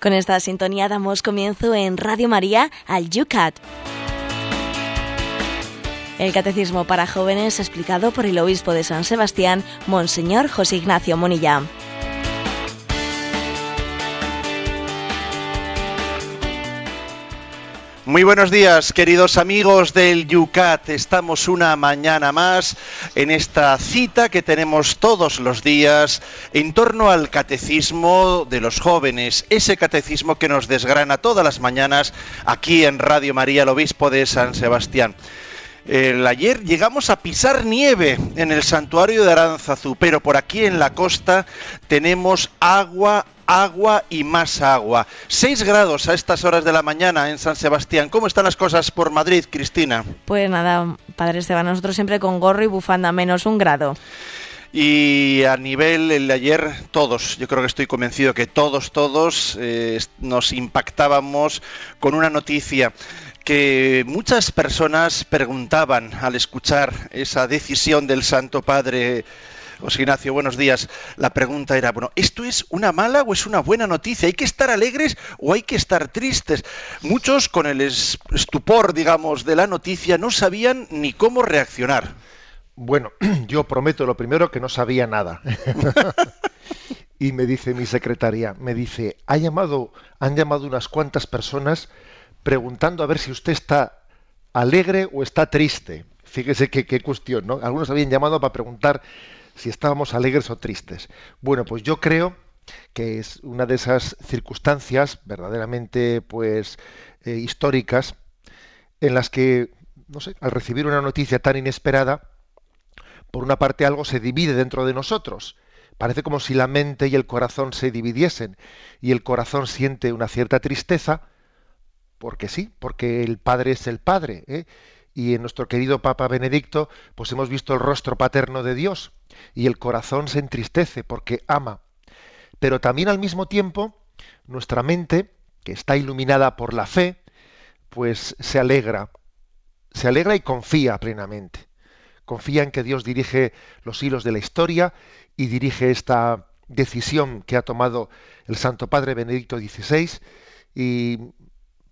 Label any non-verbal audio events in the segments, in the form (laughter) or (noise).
Con esta sintonía damos comienzo en Radio María al Yucat. El Catecismo para Jóvenes explicado por el Obispo de San Sebastián, Monseñor José Ignacio Monilla. Muy buenos días, queridos amigos del Yucat. Estamos una mañana más en esta cita que tenemos todos los días en torno al catecismo de los jóvenes, ese catecismo que nos desgrana todas las mañanas aquí en Radio María, el obispo de San Sebastián. El ayer llegamos a pisar nieve en el santuario de Aranzazú, pero por aquí en la costa tenemos agua, agua y más agua. Seis grados a estas horas de la mañana en San Sebastián. ¿Cómo están las cosas por Madrid, Cristina? Pues nada, Padre Esteban, nosotros siempre con gorro y bufanda, menos un grado. Y a nivel el de ayer, todos, yo creo que estoy convencido que todos, todos eh, nos impactábamos con una noticia que muchas personas preguntaban al escuchar esa decisión del Santo Padre. José Ignacio, buenos días. La pregunta era, bueno, ¿esto es una mala o es una buena noticia? ¿Hay que estar alegres o hay que estar tristes? Muchos, con el estupor, digamos, de la noticia, no sabían ni cómo reaccionar. Bueno, (clears throat) yo prometo lo primero que no sabía nada. (laughs) y me dice mi secretaria, me dice, ha llamado, han llamado unas cuantas personas preguntando a ver si usted está alegre o está triste. Fíjese qué, cuestión, ¿no? Algunos habían llamado para preguntar si estábamos alegres o tristes. Bueno, pues yo creo que es una de esas circunstancias verdaderamente pues eh, históricas en las que no sé al recibir una noticia tan inesperada por una parte algo se divide dentro de nosotros parece como si la mente y el corazón se dividiesen y el corazón siente una cierta tristeza porque sí, porque el Padre es el Padre. ¿eh? Y en nuestro querido Papa Benedicto, pues hemos visto el rostro paterno de Dios y el corazón se entristece porque ama. Pero también al mismo tiempo, nuestra mente, que está iluminada por la fe, pues se alegra, se alegra y confía plenamente. Confía en que Dios dirige los hilos de la historia y dirige esta decisión que ha tomado el Santo Padre Benedicto XVI y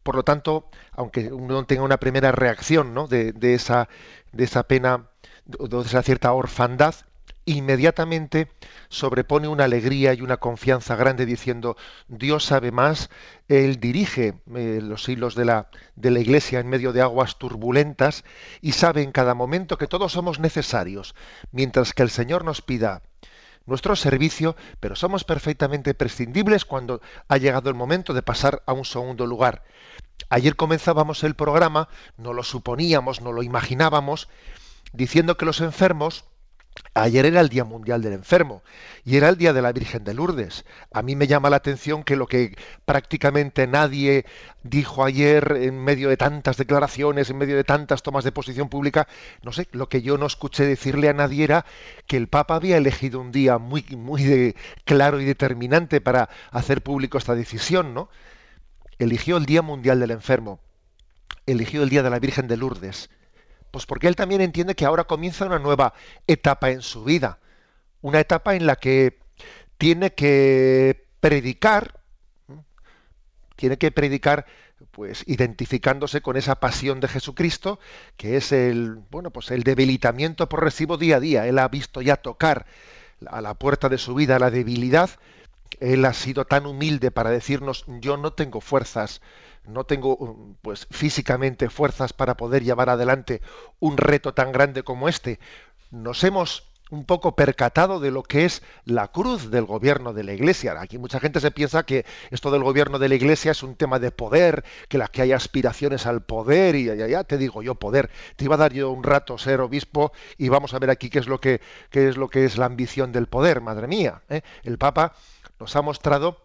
por lo tanto, aunque uno tenga una primera reacción ¿no? de, esa, de esa pena, de esa cierta orfandad, inmediatamente sobrepone una alegría y una confianza grande diciendo Dios sabe más, Él dirige eh, los hilos de la, de la iglesia en medio de aguas turbulentas y sabe en cada momento que todos somos necesarios, mientras que el Señor nos pida nuestro servicio, pero somos perfectamente prescindibles cuando ha llegado el momento de pasar a un segundo lugar. Ayer comenzábamos el programa, no lo suponíamos, no lo imaginábamos, diciendo que los enfermos, ayer era el Día Mundial del Enfermo y era el Día de la Virgen de Lourdes. A mí me llama la atención que lo que prácticamente nadie dijo ayer en medio de tantas declaraciones, en medio de tantas tomas de posición pública, no sé, lo que yo no escuché decirle a nadie era que el Papa había elegido un día muy, muy claro y determinante para hacer público esta decisión, ¿no? Eligió el Día Mundial del Enfermo, eligió el Día de la Virgen de Lourdes, pues porque él también entiende que ahora comienza una nueva etapa en su vida, una etapa en la que tiene que predicar, tiene que predicar pues identificándose con esa pasión de Jesucristo, que es el bueno, pues el debilitamiento progresivo día a día. Él ha visto ya tocar a la puerta de su vida la debilidad él ha sido tan humilde para decirnos yo no tengo fuerzas, no tengo pues físicamente fuerzas para poder llevar adelante un reto tan grande como este. Nos hemos un poco percatado de lo que es la cruz del gobierno de la Iglesia. Aquí mucha gente se piensa que esto del gobierno de la Iglesia es un tema de poder, que la que hay aspiraciones al poder y ya, ya, te digo yo poder. Te iba a dar yo un rato ser obispo y vamos a ver aquí qué es lo que qué es lo que es la ambición del poder, madre mía. ¿eh? El Papa nos ha mostrado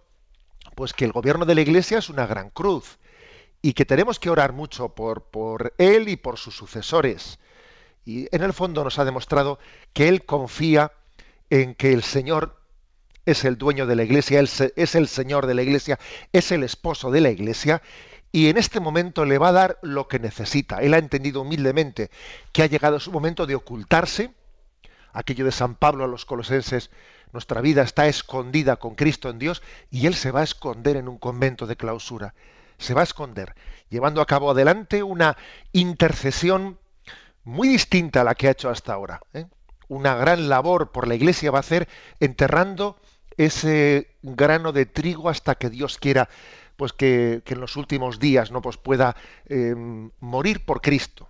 pues que el gobierno de la Iglesia es una gran cruz y que tenemos que orar mucho por, por él y por sus sucesores. Y en el fondo nos ha demostrado que él confía en que el Señor es el dueño de la Iglesia, él es el Señor de la Iglesia, es el esposo de la Iglesia y en este momento le va a dar lo que necesita. Él ha entendido humildemente que ha llegado su momento de ocultarse, aquello de San Pablo a los colosenses, nuestra vida está escondida con Cristo en Dios y Él se va a esconder en un convento de clausura. Se va a esconder, llevando a cabo adelante una intercesión muy distinta a la que ha hecho hasta ahora. ¿eh? Una gran labor por la Iglesia va a hacer enterrando ese grano de trigo hasta que Dios quiera pues que, en los últimos días no pues pueda eh, morir por Cristo.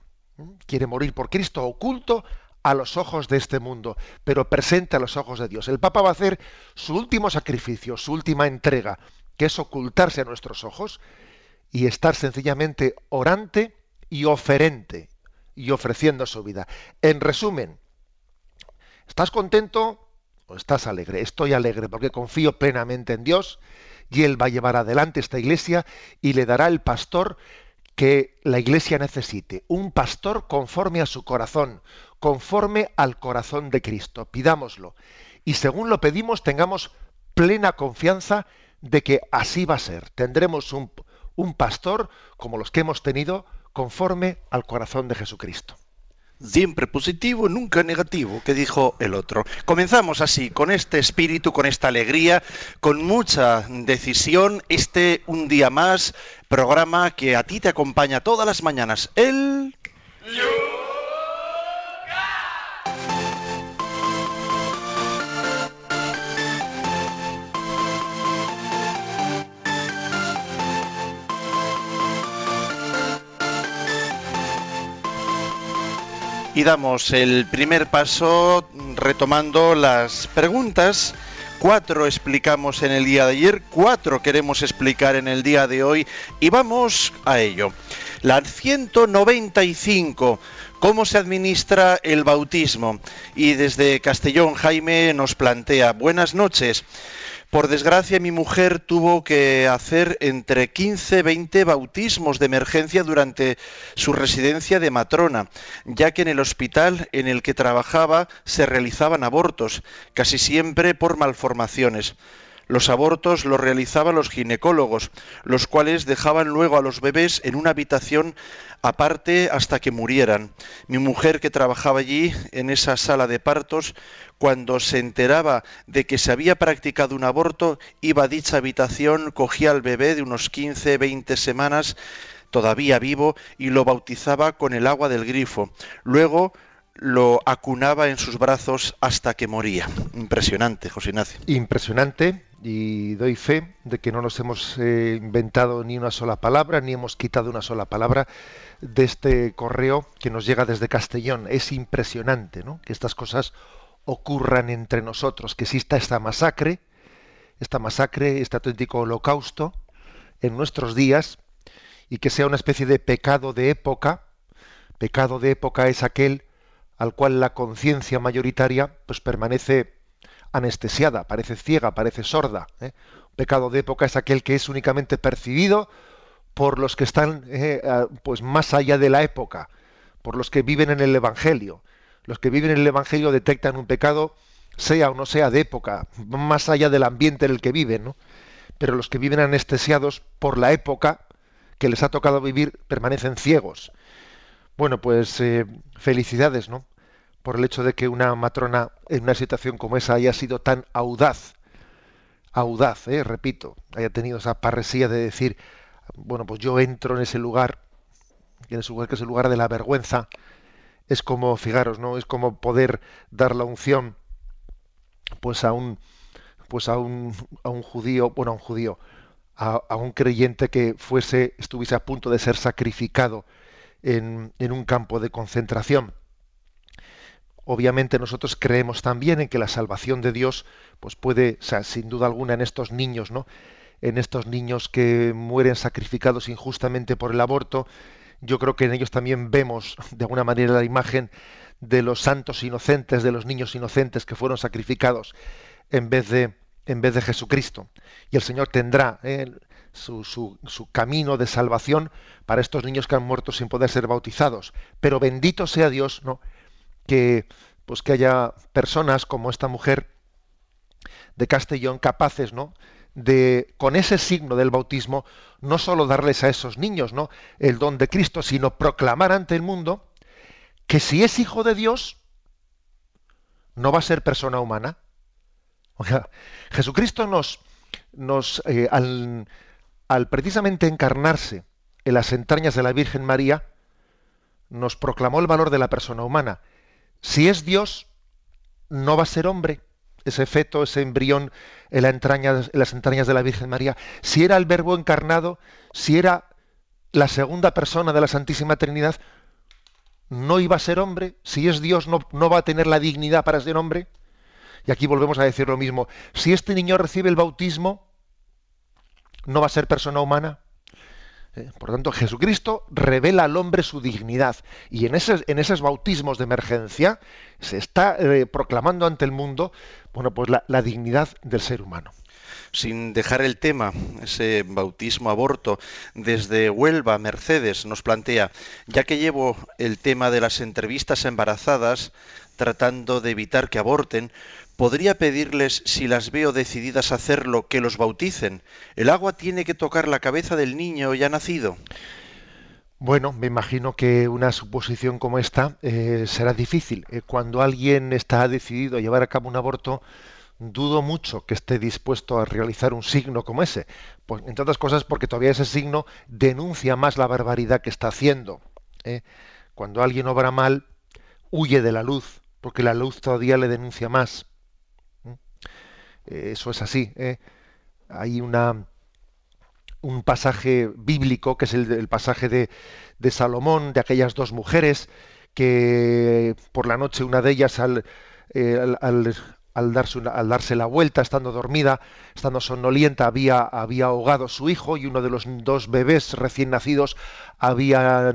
Quiere morir por Cristo oculto a los ojos de este mundo, pero presente a los ojos de Dios. El Papa va a hacer su último sacrificio, su última entrega, que es ocultarse a nuestros ojos y estar sencillamente orante y oferente y ofreciendo su vida. En resumen, ¿estás contento o estás alegre? Estoy alegre porque confío plenamente en Dios y Él va a llevar adelante esta iglesia y le dará el pastor que la iglesia necesite, un pastor conforme a su corazón, conforme al corazón de Cristo. Pidámoslo. Y según lo pedimos, tengamos plena confianza de que así va a ser. Tendremos un, un pastor como los que hemos tenido conforme al corazón de Jesucristo siempre positivo, nunca negativo, que dijo el otro. Comenzamos así, con este espíritu, con esta alegría, con mucha decisión, este un día más, programa que a ti te acompaña todas las mañanas. El... Y damos el primer paso retomando las preguntas. Cuatro explicamos en el día de ayer, cuatro queremos explicar en el día de hoy y vamos a ello. La 195, ¿cómo se administra el bautismo? Y desde Castellón Jaime nos plantea, buenas noches. Por desgracia, mi mujer tuvo que hacer entre 15 y 20 bautismos de emergencia durante su residencia de matrona, ya que en el hospital en el que trabajaba se realizaban abortos, casi siempre por malformaciones. Los abortos los realizaban los ginecólogos, los cuales dejaban luego a los bebés en una habitación aparte hasta que murieran. Mi mujer que trabajaba allí en esa sala de partos, cuando se enteraba de que se había practicado un aborto, iba a dicha habitación, cogía al bebé de unos 15, 20 semanas, todavía vivo, y lo bautizaba con el agua del grifo. Luego lo acunaba en sus brazos hasta que moría. Impresionante, José Ignacio. Impresionante, y doy fe de que no nos hemos eh, inventado ni una sola palabra, ni hemos quitado una sola palabra de este correo que nos llega desde Castellón. Es impresionante ¿no? que estas cosas ocurran entre nosotros, que exista esta masacre, esta masacre, este auténtico holocausto en nuestros días y que sea una especie de pecado de época. Pecado de época es aquel al cual la conciencia mayoritaria pues permanece anestesiada, parece ciega, parece sorda. ¿eh? Pecado de época es aquel que es únicamente percibido por los que están eh, pues más allá de la época, por los que viven en el Evangelio. Los que viven en el Evangelio detectan un pecado, sea o no sea de época, más allá del ambiente en el que viven, ¿no? Pero los que viven anestesiados por la época que les ha tocado vivir permanecen ciegos. Bueno, pues eh, felicidades, ¿no? Por el hecho de que una matrona en una situación como esa haya sido tan audaz, audaz, ¿eh? repito, haya tenido esa parresía de decir, bueno, pues yo entro en ese lugar, en ese lugar que es el lugar de la vergüenza, es como, fijaros, ¿no? Es como poder dar la unción, pues a un, pues a un, a un judío, bueno, a un judío, a, un creyente que fuese, estuviese a punto de ser sacrificado en, en un campo de concentración obviamente nosotros creemos también en que la salvación de Dios pues puede, sin duda alguna en estos niños, ¿no? En estos niños que mueren sacrificados injustamente por el aborto, yo creo que en ellos también vemos de alguna manera la imagen de los santos inocentes, de los niños inocentes que fueron sacrificados en vez de en vez de Jesucristo. Y el Señor tendrá ¿eh? su, su, su, camino de salvación para estos niños que han muerto sin poder ser bautizados. Pero bendito sea Dios, ¿no? Que pues que haya personas como esta mujer de Castellón capaces, ¿no? de con ese signo del bautismo no solo darles a esos niños, ¿no? el don de Cristo, sino proclamar ante el mundo que si es hijo de Dios no va a ser persona humana. O sea, Jesucristo nos, nos eh, al, al precisamente encarnarse en las entrañas de la Virgen María, nos proclamó el valor de la persona humana. Si es Dios, no va a ser hombre, ese feto, ese embrión en, la las entrañas de la Virgen María. Si era el Verbo encarnado, si era la segunda persona de la Santísima Trinidad, no iba a ser hombre. Si es Dios, no, no va a tener la dignidad para ser hombre. Y aquí volvemos a decir lo mismo. Si este niño recibe el bautismo, no va a ser persona humana. Eh, por tanto, Jesucristo revela al hombre su dignidad y en, en esos bautismos de emergencia se está eh, proclamando ante el mundo bueno, pues la, dignidad del ser humano. Sin dejar el tema, ese bautismo aborto, desde Huelva, Mercedes nos plantea, ya que llevo el tema de las entrevistas embarazadas, tratando de evitar que aborten, podría pedirles, si las veo decididas a hacerlo, que los bauticen. ¿El agua tiene que tocar la cabeza del niño ya nacido? Bueno, me imagino que una suposición como esta eh, será difícil. Eh, cuando alguien está decidido a llevar a cabo un aborto, dudo mucho que esté dispuesto a realizar un signo como ese. Pues, entre otras cosas porque todavía ese signo denuncia más la barbaridad que está haciendo. ¿eh? Cuando alguien obra mal, huye de la luz, porque la luz todavía le denuncia más. Eh, eso es así. ¿eh? Hay una, un pasaje bíblico, que es el, pasaje de, Salomón, de aquellas dos mujeres, que por la noche una de ellas al, eh, darse al, darse la vuelta, estando dormida, estando somnolienta, había, había ahogado su hijo y uno de los dos bebés recién nacidos había,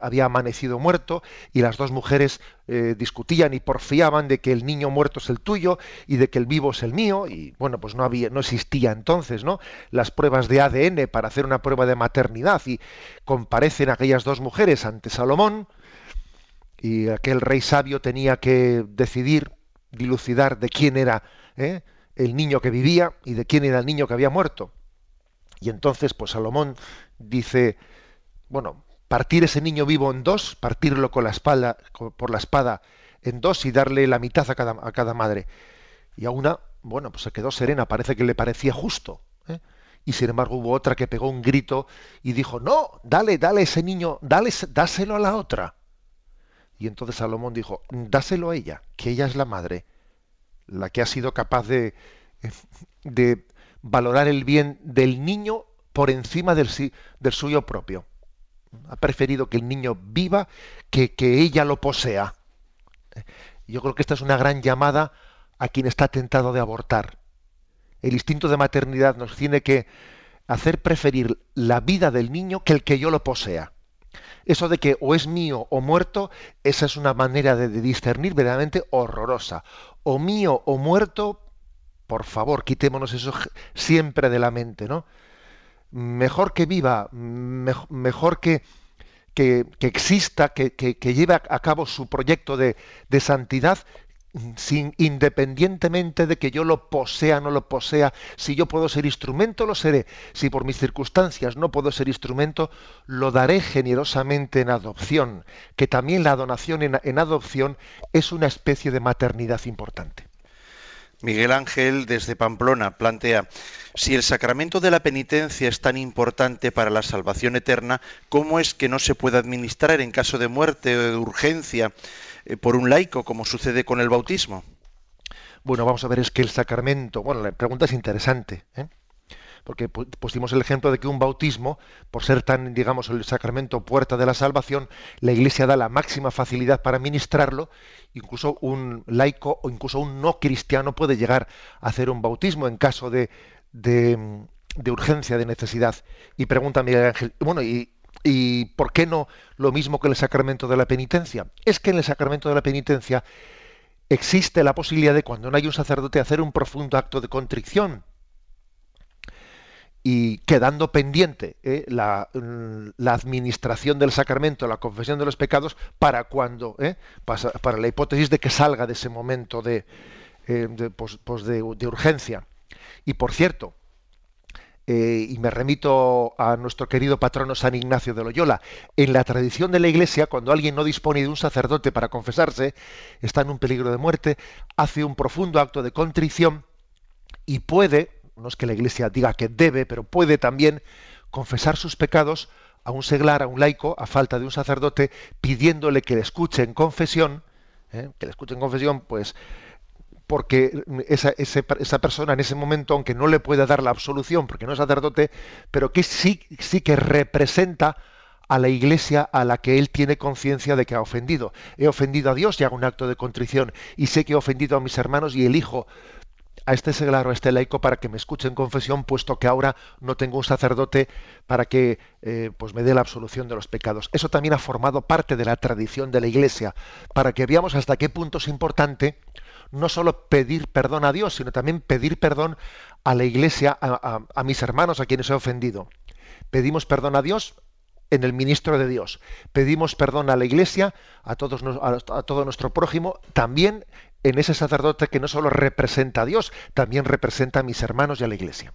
había amanecido muerto y las dos mujeres eh, discutían y porfiaban de que el niño muerto es el tuyo y de que el vivo es el mío y bueno pues no había no existía entonces no las pruebas de ADN para hacer una prueba de maternidad y comparecen aquellas dos mujeres ante Salomón y aquel rey sabio tenía que decidir dilucidar de quién era ¿eh? el niño que vivía y de quién era el niño que había muerto. Y entonces, pues Salomón dice, bueno, partir ese niño vivo en dos, partirlo con la espalda, por la espada en dos y darle la mitad a cada, a cada madre. Y a una, bueno, pues se quedó serena, parece que le parecía justo. ¿eh? Y sin embargo hubo otra que pegó un grito y dijo, no, dale, dale ese niño, dale, dáselo a la otra. Y entonces Salomón dijo, dáselo a ella, que ella es la madre, la que ha sido capaz de, de valorar el bien del niño por encima del, del suyo propio. Ha preferido que el niño viva que que ella lo posea. Yo creo que esta es una gran llamada a quien está tentado de abortar. El instinto de maternidad nos tiene que hacer preferir la vida del niño que el que yo lo posea. Eso de que o es mío o muerto, esa es una manera de, discernir verdaderamente horrorosa. O mío o muerto, por favor, quitémonos eso siempre de la mente, ¿no? Mejor que viva, mejor que, que, exista, que, que, lleve a cabo su proyecto de, de santidad, sin, independientemente de que yo lo posea o no lo posea, si yo puedo ser instrumento, lo seré. Si por mis circunstancias no puedo ser instrumento, lo daré generosamente en adopción, que también la donación en, en adopción es una especie de maternidad importante. Miguel Ángel desde Pamplona plantea, si el sacramento de la penitencia es tan importante para la salvación eterna, ¿cómo es que no se puede administrar en caso de muerte o de urgencia por un laico, como sucede con el bautismo? Bueno, vamos a ver, es que el sacramento, bueno, la pregunta es interesante, ¿eh? porque pusimos el ejemplo de que un bautismo, por ser tan, digamos, el sacramento puerta de la salvación, la Iglesia da la máxima facilidad para ministrarlo, incluso un laico o incluso un no cristiano puede llegar a hacer un bautismo en caso de, de, de urgencia, de necesidad. Y pregunta Miguel Ángel, bueno, ¿y, ¿Y por qué no lo mismo que el sacramento de la penitencia? Es que en el sacramento de la penitencia existe la posibilidad de cuando no hay un sacerdote hacer un profundo acto de contrición y quedando pendiente eh, mm, la, administración del sacramento, la confesión de los pecados, para cuando, eh, para, la hipótesis de que salga de ese momento de, eh, pues, pues de urgencia. Y por cierto, eh, y me remito a nuestro querido patrono San Ignacio de Loyola, en la tradición de la Iglesia, cuando alguien no dispone de un sacerdote para confesarse, está en un peligro de muerte, hace un profundo acto de contrición y puede, no es que la Iglesia diga que debe, pero puede también confesar sus pecados a un seglar, a un laico, a falta de un sacerdote, pidiéndole que le escuche en confesión, ¿eh? que le escuche en confesión, pues porque esa, esa, persona en ese momento, aunque no le pueda dar la absolución, porque no es sacerdote, pero que sí, sí que representa a la iglesia a la que él tiene conciencia de que ha ofendido. He ofendido a Dios y hago un acto de contrición, y sé que he ofendido a mis hermanos y elijo a este seglar o a este laico para que me escuche en confesión, puesto que ahora no tengo un sacerdote para que eh, pues me dé la absolución de los pecados. Eso también ha formado parte de la tradición de la Iglesia, para que veamos hasta qué punto es importante no solo pedir perdón a Dios, sino también pedir perdón a la Iglesia, a, mis hermanos a quienes he ofendido. Pedimos perdón a Dios en el ministro de Dios. Pedimos perdón a la Iglesia, a, todos, a, todo nuestro prójimo, también en ese sacerdote que no solo representa a Dios, también representa a mis hermanos y a la Iglesia.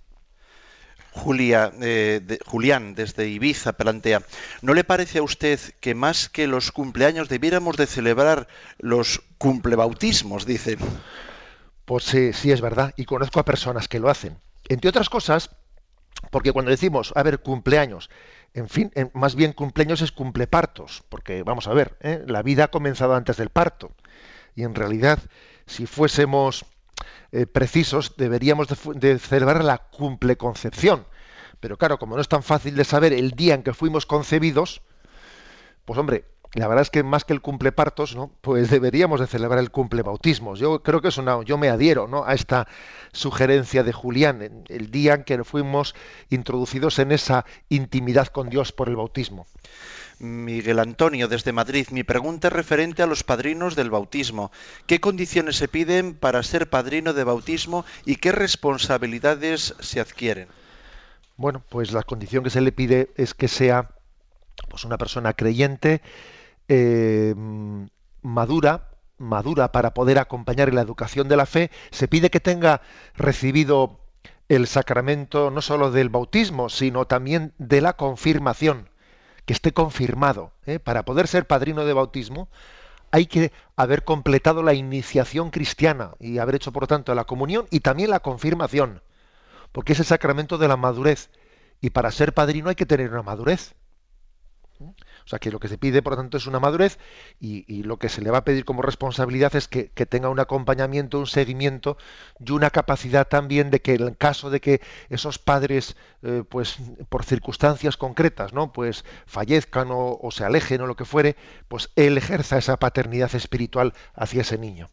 Julia, eh, Julián, desde Ibiza, plantea, ¿no le parece a usted que más que los cumpleaños debiéramos de celebrar los cumplebautismos, dicen? Pues sí, sí es verdad, y conozco a personas que lo hacen. Entre otras cosas, porque cuando decimos, a ver, cumpleaños, en fin, más bien cumpleaños es cumplepartos, porque vamos a ver, ¿eh? la vida ha comenzado antes del parto, y en realidad, si fuésemos eh, precisos, deberíamos de, celebrar la cumple concepción. Pero claro, como no es tan fácil de saber el día en que fuimos concebidos, pues hombre, la verdad es que más que el cumple partos, ¿no? Pues deberíamos de celebrar el cumple bautismos. Yo creo que es una, yo me adhiero, ¿no? A esta sugerencia de Julián, el día en que fuimos introducidos en esa intimidad con Dios por el bautismo. Miguel Antonio, desde Madrid. Mi pregunta es referente a los padrinos del bautismo. ¿Qué condiciones se piden para ser padrino de bautismo y qué responsabilidades se adquieren? Bueno, pues la condición que se le pide es que sea pues, una persona creyente, eh, madura, madura para poder acompañar en la educación de la fe. Se pide que tenga recibido el sacramento no solo del bautismo, sino también de la confirmación que esté confirmado. ¿eh? Para poder ser padrino de bautismo hay que haber completado la iniciación cristiana y haber hecho, por tanto, la comunión y también la confirmación, porque es el sacramento de la madurez. Y para ser padrino hay que tener una madurez. O sea que lo que se pide, por lo tanto, es una madurez y, lo que se le va a pedir como responsabilidad es que, tenga un acompañamiento, un seguimiento y una capacidad también de que en caso de que esos padres, eh, pues por circunstancias concretas, ¿no? Pues fallezcan o, o se alejen o lo que fuere, pues él ejerza esa paternidad espiritual hacia ese niño.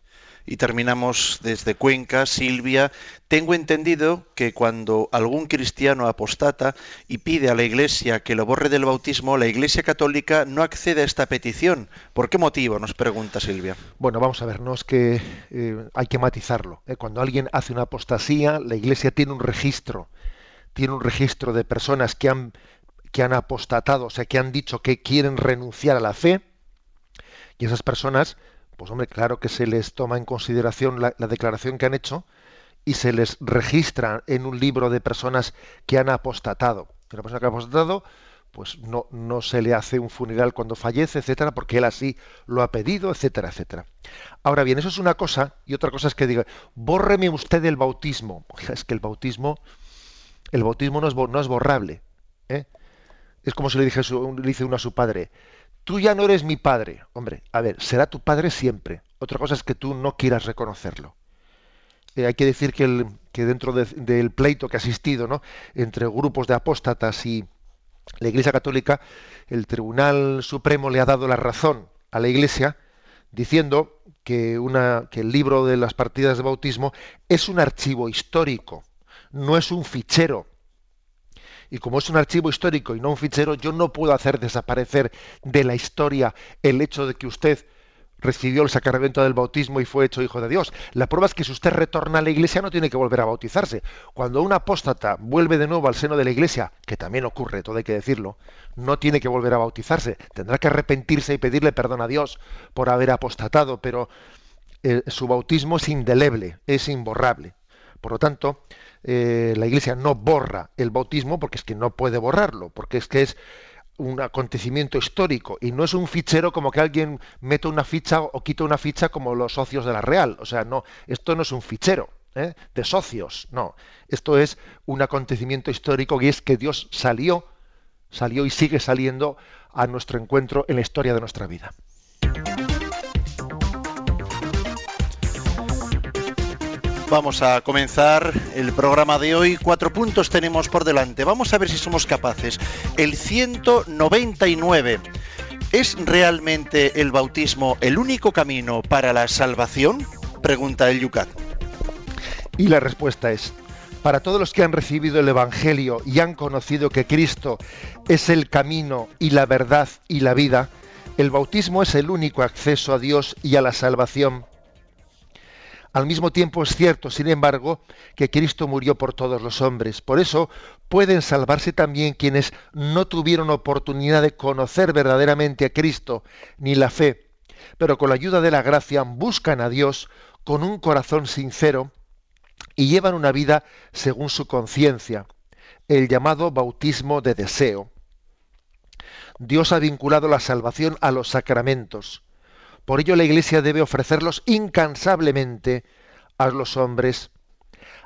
Y terminamos desde Cuenca, Silvia. Tengo entendido que cuando algún cristiano apostata y pide a la Iglesia que lo borre del bautismo, la Iglesia Católica no accede a esta petición. ¿Por qué motivo? Nos pregunta Silvia. Bueno, vamos a ver, no es que eh, hay que matizarlo. ¿eh? Cuando alguien hace una apostasía, la Iglesia tiene un registro, tiene un registro de personas que han que han apostatado, o sea, que han dicho que quieren renunciar a la fe, y esas personas pues hombre, claro que se les toma en consideración la, declaración que han hecho y se les registra en un libro de personas que han apostatado. Una persona que ha apostatado, pues no, se le hace un funeral cuando fallece, etcétera, porque él así lo ha pedido, etcétera, etcétera. Ahora bien, eso es una cosa, y otra cosa es que diga, bórreme usted el bautismo. (laughs) Es que el bautismo, el bautismo no es, no es borrable. ¿eh? Es como si le, dije, le dice uno a su padre, tú ya no eres mi padre. Hombre, a ver, será tu padre siempre. Otra cosa es que tú no quieras reconocerlo. Eh, hay que decir que, dentro del pleito que ha existido ¿no? entre grupos de apóstatas y la Iglesia Católica, el Tribunal Supremo le ha dado la razón a la Iglesia diciendo que el libro de las partidas de bautismo es un archivo histórico, no es un fichero y como es un archivo histórico y no un fichero, yo no puedo hacer desaparecer de la historia el hecho de que usted recibió el sacramento del bautismo y fue hecho hijo de Dios. La prueba es que si usted retorna a la iglesia no tiene que volver a bautizarse. Cuando un apóstata vuelve de nuevo al seno de la iglesia, que también ocurre, todo hay que decirlo, no tiene que volver a bautizarse. Tendrá que arrepentirse y pedirle perdón a Dios por haber apostatado, pero eh, su bautismo es indeleble, es imborrable. Por lo tanto, eh, la Iglesia no borra el bautismo porque es que no puede borrarlo, porque es que es un acontecimiento histórico y no es un fichero como que alguien mete una ficha o quita una ficha como los socios de la Real. O sea, no, esto no es un fichero ¿eh? de socios, no. Esto es un acontecimiento histórico y es que Dios salió, salió y sigue saliendo a nuestro encuentro en la historia de nuestra vida. Vamos a comenzar el programa de hoy. Cuatro puntos tenemos por delante. Vamos a ver si somos capaces. El 199. ¿Es realmente el bautismo el único camino para la salvación? Pregunta el Yucat. Y la respuesta es, para todos los que han recibido el Evangelio y han conocido que Cristo es el camino y la verdad y la vida, el bautismo es el único acceso a Dios y a la salvación. Al mismo tiempo es cierto, sin embargo, que Cristo murió por todos los hombres. Por eso pueden salvarse también quienes no tuvieron oportunidad de conocer verdaderamente a Cristo ni la fe, pero con la ayuda de la gracia buscan a Dios con un corazón sincero y llevan una vida según su conciencia, el llamado bautismo de deseo. Dios ha vinculado la salvación a los sacramentos. Por ello la Iglesia debe ofrecerlos incansablemente a los hombres.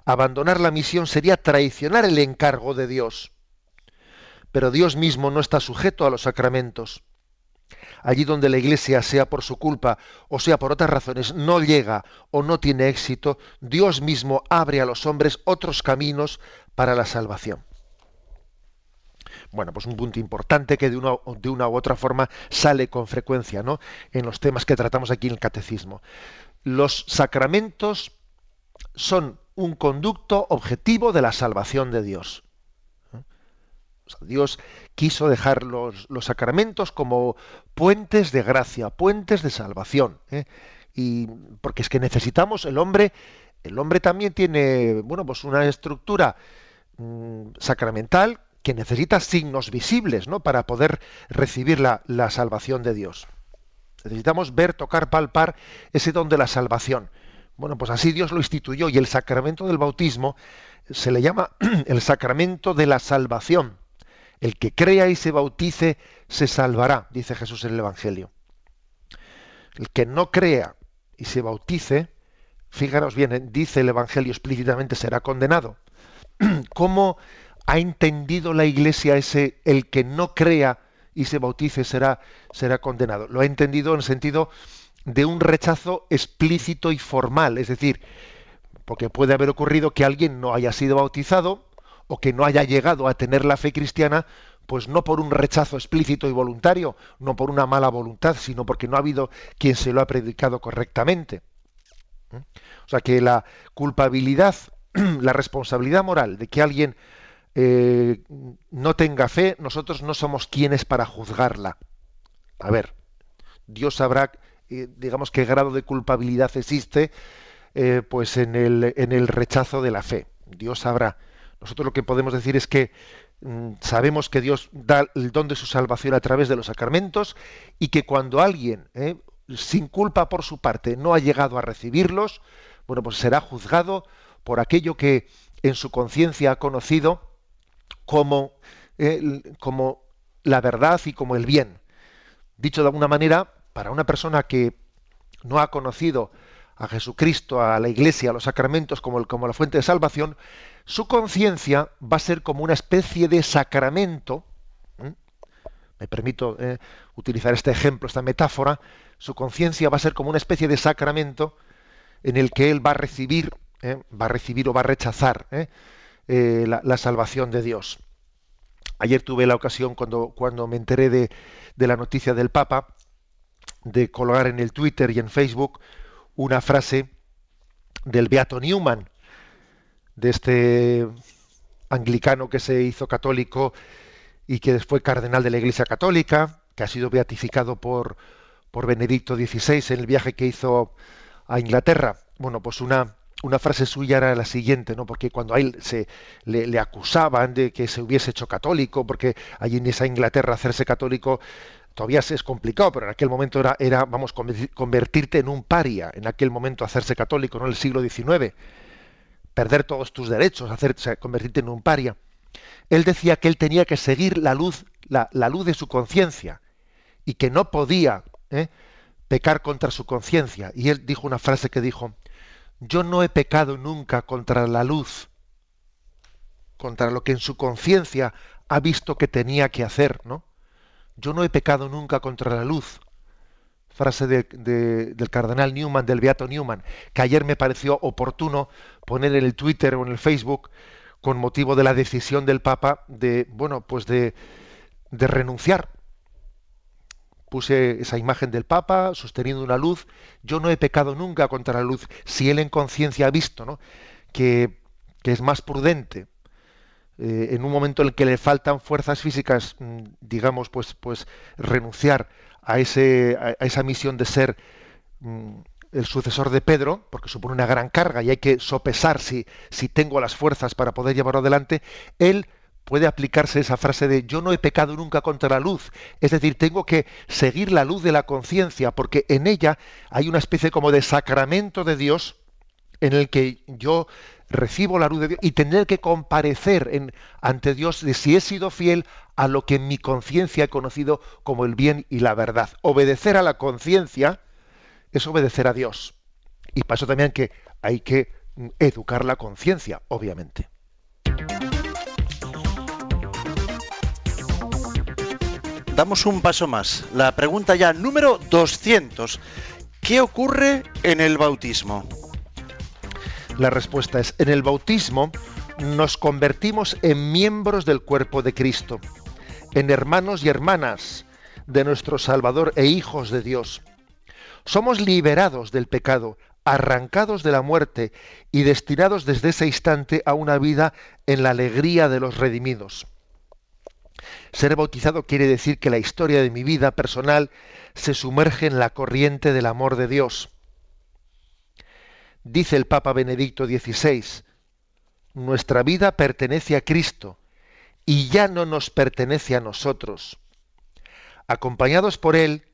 Abandonar la misión sería traicionar el encargo de Dios. Pero Dios mismo no está sujeto a los sacramentos. Allí donde la Iglesia, sea por su culpa o sea por otras razones, no llega o no tiene éxito, Dios mismo abre a los hombres otros caminos para la salvación. Bueno, pues un punto importante que de una, de una u otra forma sale con frecuencia ¿no? en los temas que tratamos aquí en el catecismo. Los sacramentos son un conducto objetivo de la salvación de Dios. Dios quiso dejar los, sacramentos como puentes de gracia, puentes de salvación. ¿eh? Y porque es que necesitamos el hombre, el hombre también tiene, bueno, pues una estructura mm, sacramental que necesita signos visibles ¿no? para poder recibir la, salvación de Dios. Necesitamos ver, tocar, palpar ese don de la salvación. Bueno, pues así Dios lo instituyó y el sacramento del bautismo se le llama (clears throat) el sacramento de la salvación. El que crea y se bautice se salvará, dice Jesús en el Evangelio. El que no crea y se bautice, fíjaros bien, dice el Evangelio explícitamente, será condenado. (clears throat) ¿Cómo ha entendido la Iglesia ese el que no crea y se bautice será, será condenado. Lo ha entendido en el sentido de un rechazo explícito y formal, es decir, porque puede haber ocurrido que alguien no haya sido bautizado o que no haya llegado a tener la fe cristiana, pues no por un rechazo explícito y voluntario, no por una mala voluntad, sino porque no ha habido quien se lo ha predicado correctamente. ¿Mm? O sea que la culpabilidad, (clears throat) la responsabilidad moral de que alguien eh, no tenga fe, nosotros no somos quienes para juzgarla. A ver, Dios sabrá, eh, digamos, qué grado de culpabilidad existe eh, pues en el, en el rechazo de la fe. Dios sabrá. Nosotros lo que podemos decir es que mm, sabemos que Dios da el don de su salvación a través de los sacramentos y que cuando alguien, sin culpa por su parte, no ha llegado a recibirlos, bueno, pues será juzgado por aquello que en su conciencia ha conocido como, eh, como la verdad y como el bien. Dicho de alguna manera, para una persona que no ha conocido a Jesucristo, a la Iglesia, a los sacramentos como, como la fuente de salvación, su conciencia va a ser como una especie de sacramento. Me permito eh, utilizar este ejemplo, esta metáfora. Su conciencia va a ser como una especie de sacramento en el que él va a recibir, eh, va a recibir o va a rechazar eh, la, salvación de Dios. Ayer tuve la ocasión, cuando, cuando me enteré de, de la noticia del Papa, de colgar en el Twitter y en Facebook una frase del Beato Newman, de este anglicano que se hizo católico y que fue cardenal de la Iglesia Católica, que ha sido beatificado por, por Benedicto XVI en el viaje que hizo a Inglaterra. Bueno, pues una, una frase suya era la siguiente, ¿no? Porque cuando a él se le, acusaban de que se hubiese hecho católico, porque allí en esa Inglaterra hacerse católico todavía es complicado, pero en aquel momento era, era, vamos, convertirte en un paria, en aquel momento hacerse católico, ¿no? En el siglo XIX. perder todos tus derechos, hacer, convertirte en un paria. Él decía que él tenía que seguir la luz, la, luz de su conciencia y que no podía ¿eh? pecar contra su conciencia. Y él dijo una frase que dijo, yo no he pecado nunca contra la luz, contra lo que en su conciencia ha visto que tenía que hacer, ¿no? Yo no he pecado nunca contra la luz. Frase del cardenal Newman, del Beato Newman, que ayer me pareció oportuno poner en el Twitter o en el Facebook con motivo de la decisión del Papa de, bueno, pues de, de renunciar. Puse esa imagen del Papa sosteniendo una luz. Yo no he pecado nunca contra la luz. Si él en conciencia ha visto ¿no? que, que es más prudente eh, en un momento en el que le faltan fuerzas físicas, mm, digamos, pues, pues renunciar a, ese, a esa misión de ser mm, el sucesor de Pedro, porque supone una gran carga y hay que sopesar si, si tengo las fuerzas para poder llevarlo adelante, él puede aplicarse esa frase de yo no he pecado nunca contra la luz. Es decir, tengo que seguir la luz de la conciencia, porque en ella hay una especie como de sacramento de Dios en el que yo recibo la luz de Dios y tendré que comparecer en, ante Dios de si he sido fiel a lo que en mi conciencia he conocido como el bien y la verdad. Obedecer a la conciencia es obedecer a Dios. Y para eso también que hay que educar la conciencia, obviamente. Damos un paso más. La pregunta ya número 200. ¿Qué ocurre en el bautismo? La respuesta es, en el bautismo nos convertimos en miembros del cuerpo de Cristo, en hermanos y hermanas de nuestro Salvador e hijos de Dios. Somos liberados del pecado, arrancados de la muerte y destinados desde ese instante a una vida en la alegría de los redimidos. Ser bautizado quiere decir que la historia de mi vida personal se sumerge en la corriente del amor de Dios Dice el Papa Benedicto XVI, nuestra vida pertenece a Cristo y ya no nos pertenece a nosotros. Acompañados por Él,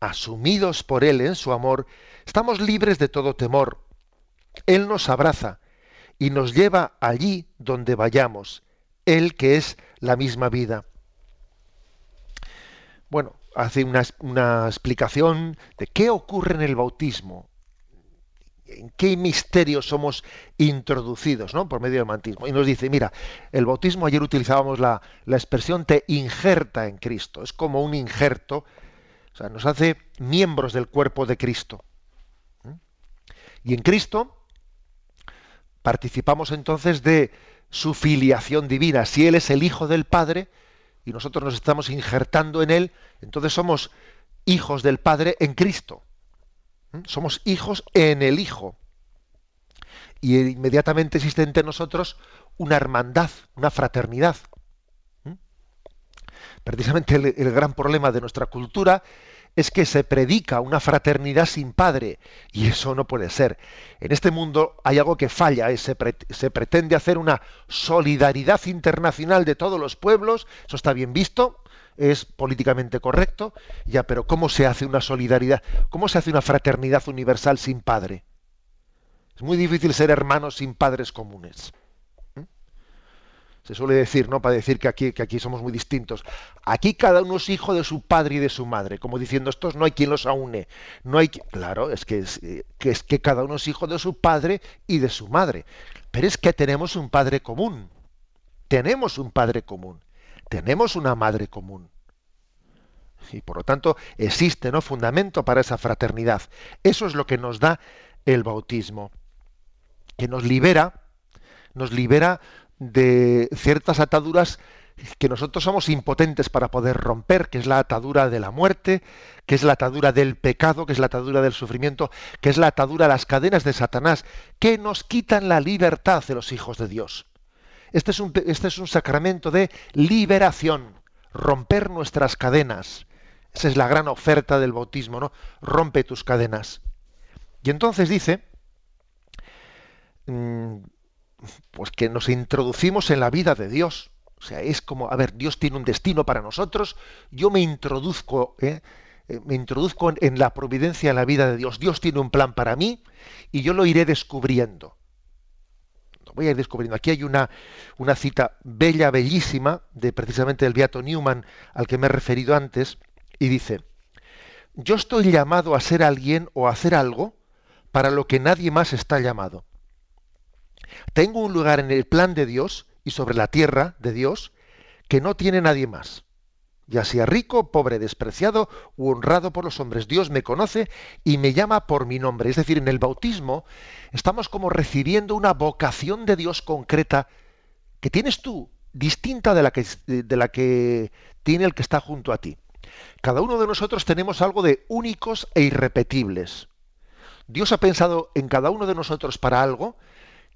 asumidos por Él en su amor, estamos libres de todo temor. Él nos abraza y nos lleva allí donde vayamos, Él que es la misma vida. Bueno, hace una, explicación de qué ocurre en el bautismo en qué misterio somos introducidos ¿no? por medio del mantismo. Y nos dice, mira, el bautismo, ayer utilizábamos la, expresión te injerta en Cristo, es como un injerto, o sea, nos hace miembros del cuerpo de Cristo. ¿Mm? Y en Cristo participamos entonces de su filiación divina. Si Él es el Hijo del Padre y nosotros nos estamos injertando en Él, entonces somos hijos del Padre en Cristo. ¿Mm? Somos hijos en el Hijo. Y inmediatamente existe entre nosotros una hermandad, una fraternidad. ¿Mm? Precisamente el, gran problema de nuestra cultura es que se predica una fraternidad sin padre y eso no puede ser. En este mundo hay algo que falla, se, se, pretende hacer una solidaridad internacional de todos los pueblos, eso está bien visto, es políticamente correcto, ya, pero ¿cómo se hace una solidaridad? ¿Cómo se hace una fraternidad universal sin padre? Es muy difícil ser hermanos sin padres comunes. Se suele decir, ¿no? Para decir que aquí, que aquí somos muy distintos. Aquí cada uno es hijo de su padre y de su madre, como diciendo estos no hay quien los aúne. No hay claro, es que, es que es que cada uno es hijo de su padre y de su madre. Pero es que tenemos un padre común. Tenemos un padre común tenemos una madre común. Y por lo tanto existe ¿no? fundamento para esa fraternidad. Eso es lo que nos da el bautismo, que nos libera, nos libera de ciertas ataduras que nosotros somos impotentes para poder romper, que es la atadura de la muerte, que es la atadura del pecado, que es la atadura del sufrimiento, que es la atadura de las cadenas de Satanás, que nos quitan la libertad de los hijos de Dios. Este es un, este es un sacramento de liberación, romper nuestras cadenas. Esa es la gran oferta del bautismo, ¿no? Rompe tus cadenas. Y entonces dice, mm, pues que nos introducimos en la vida de Dios. O sea, es como, a ver, Dios tiene un destino para nosotros, yo me introduzco, ¿eh? Eh, me introduzco en la providencia en la vida de Dios. Dios tiene un plan para mí y yo lo iré descubriendo voy a ir descubriendo. Aquí hay una, una cita bella, bellísima, de precisamente del Beato Newman, al que me he referido antes, y dice, yo estoy llamado a ser alguien o a hacer algo para lo que nadie más está llamado. Tengo un lugar en el plan de Dios y sobre la tierra de Dios que no tiene nadie más ya sea rico, pobre, despreciado u honrado por los hombres. Dios me conoce y me llama por mi nombre. Es decir, en el bautismo estamos como recibiendo una vocación de Dios concreta que tienes tú, distinta de la que, de la que tiene el que está junto a ti. Cada uno de nosotros tenemos algo de únicos e irrepetibles. Dios ha pensado en cada uno de nosotros para algo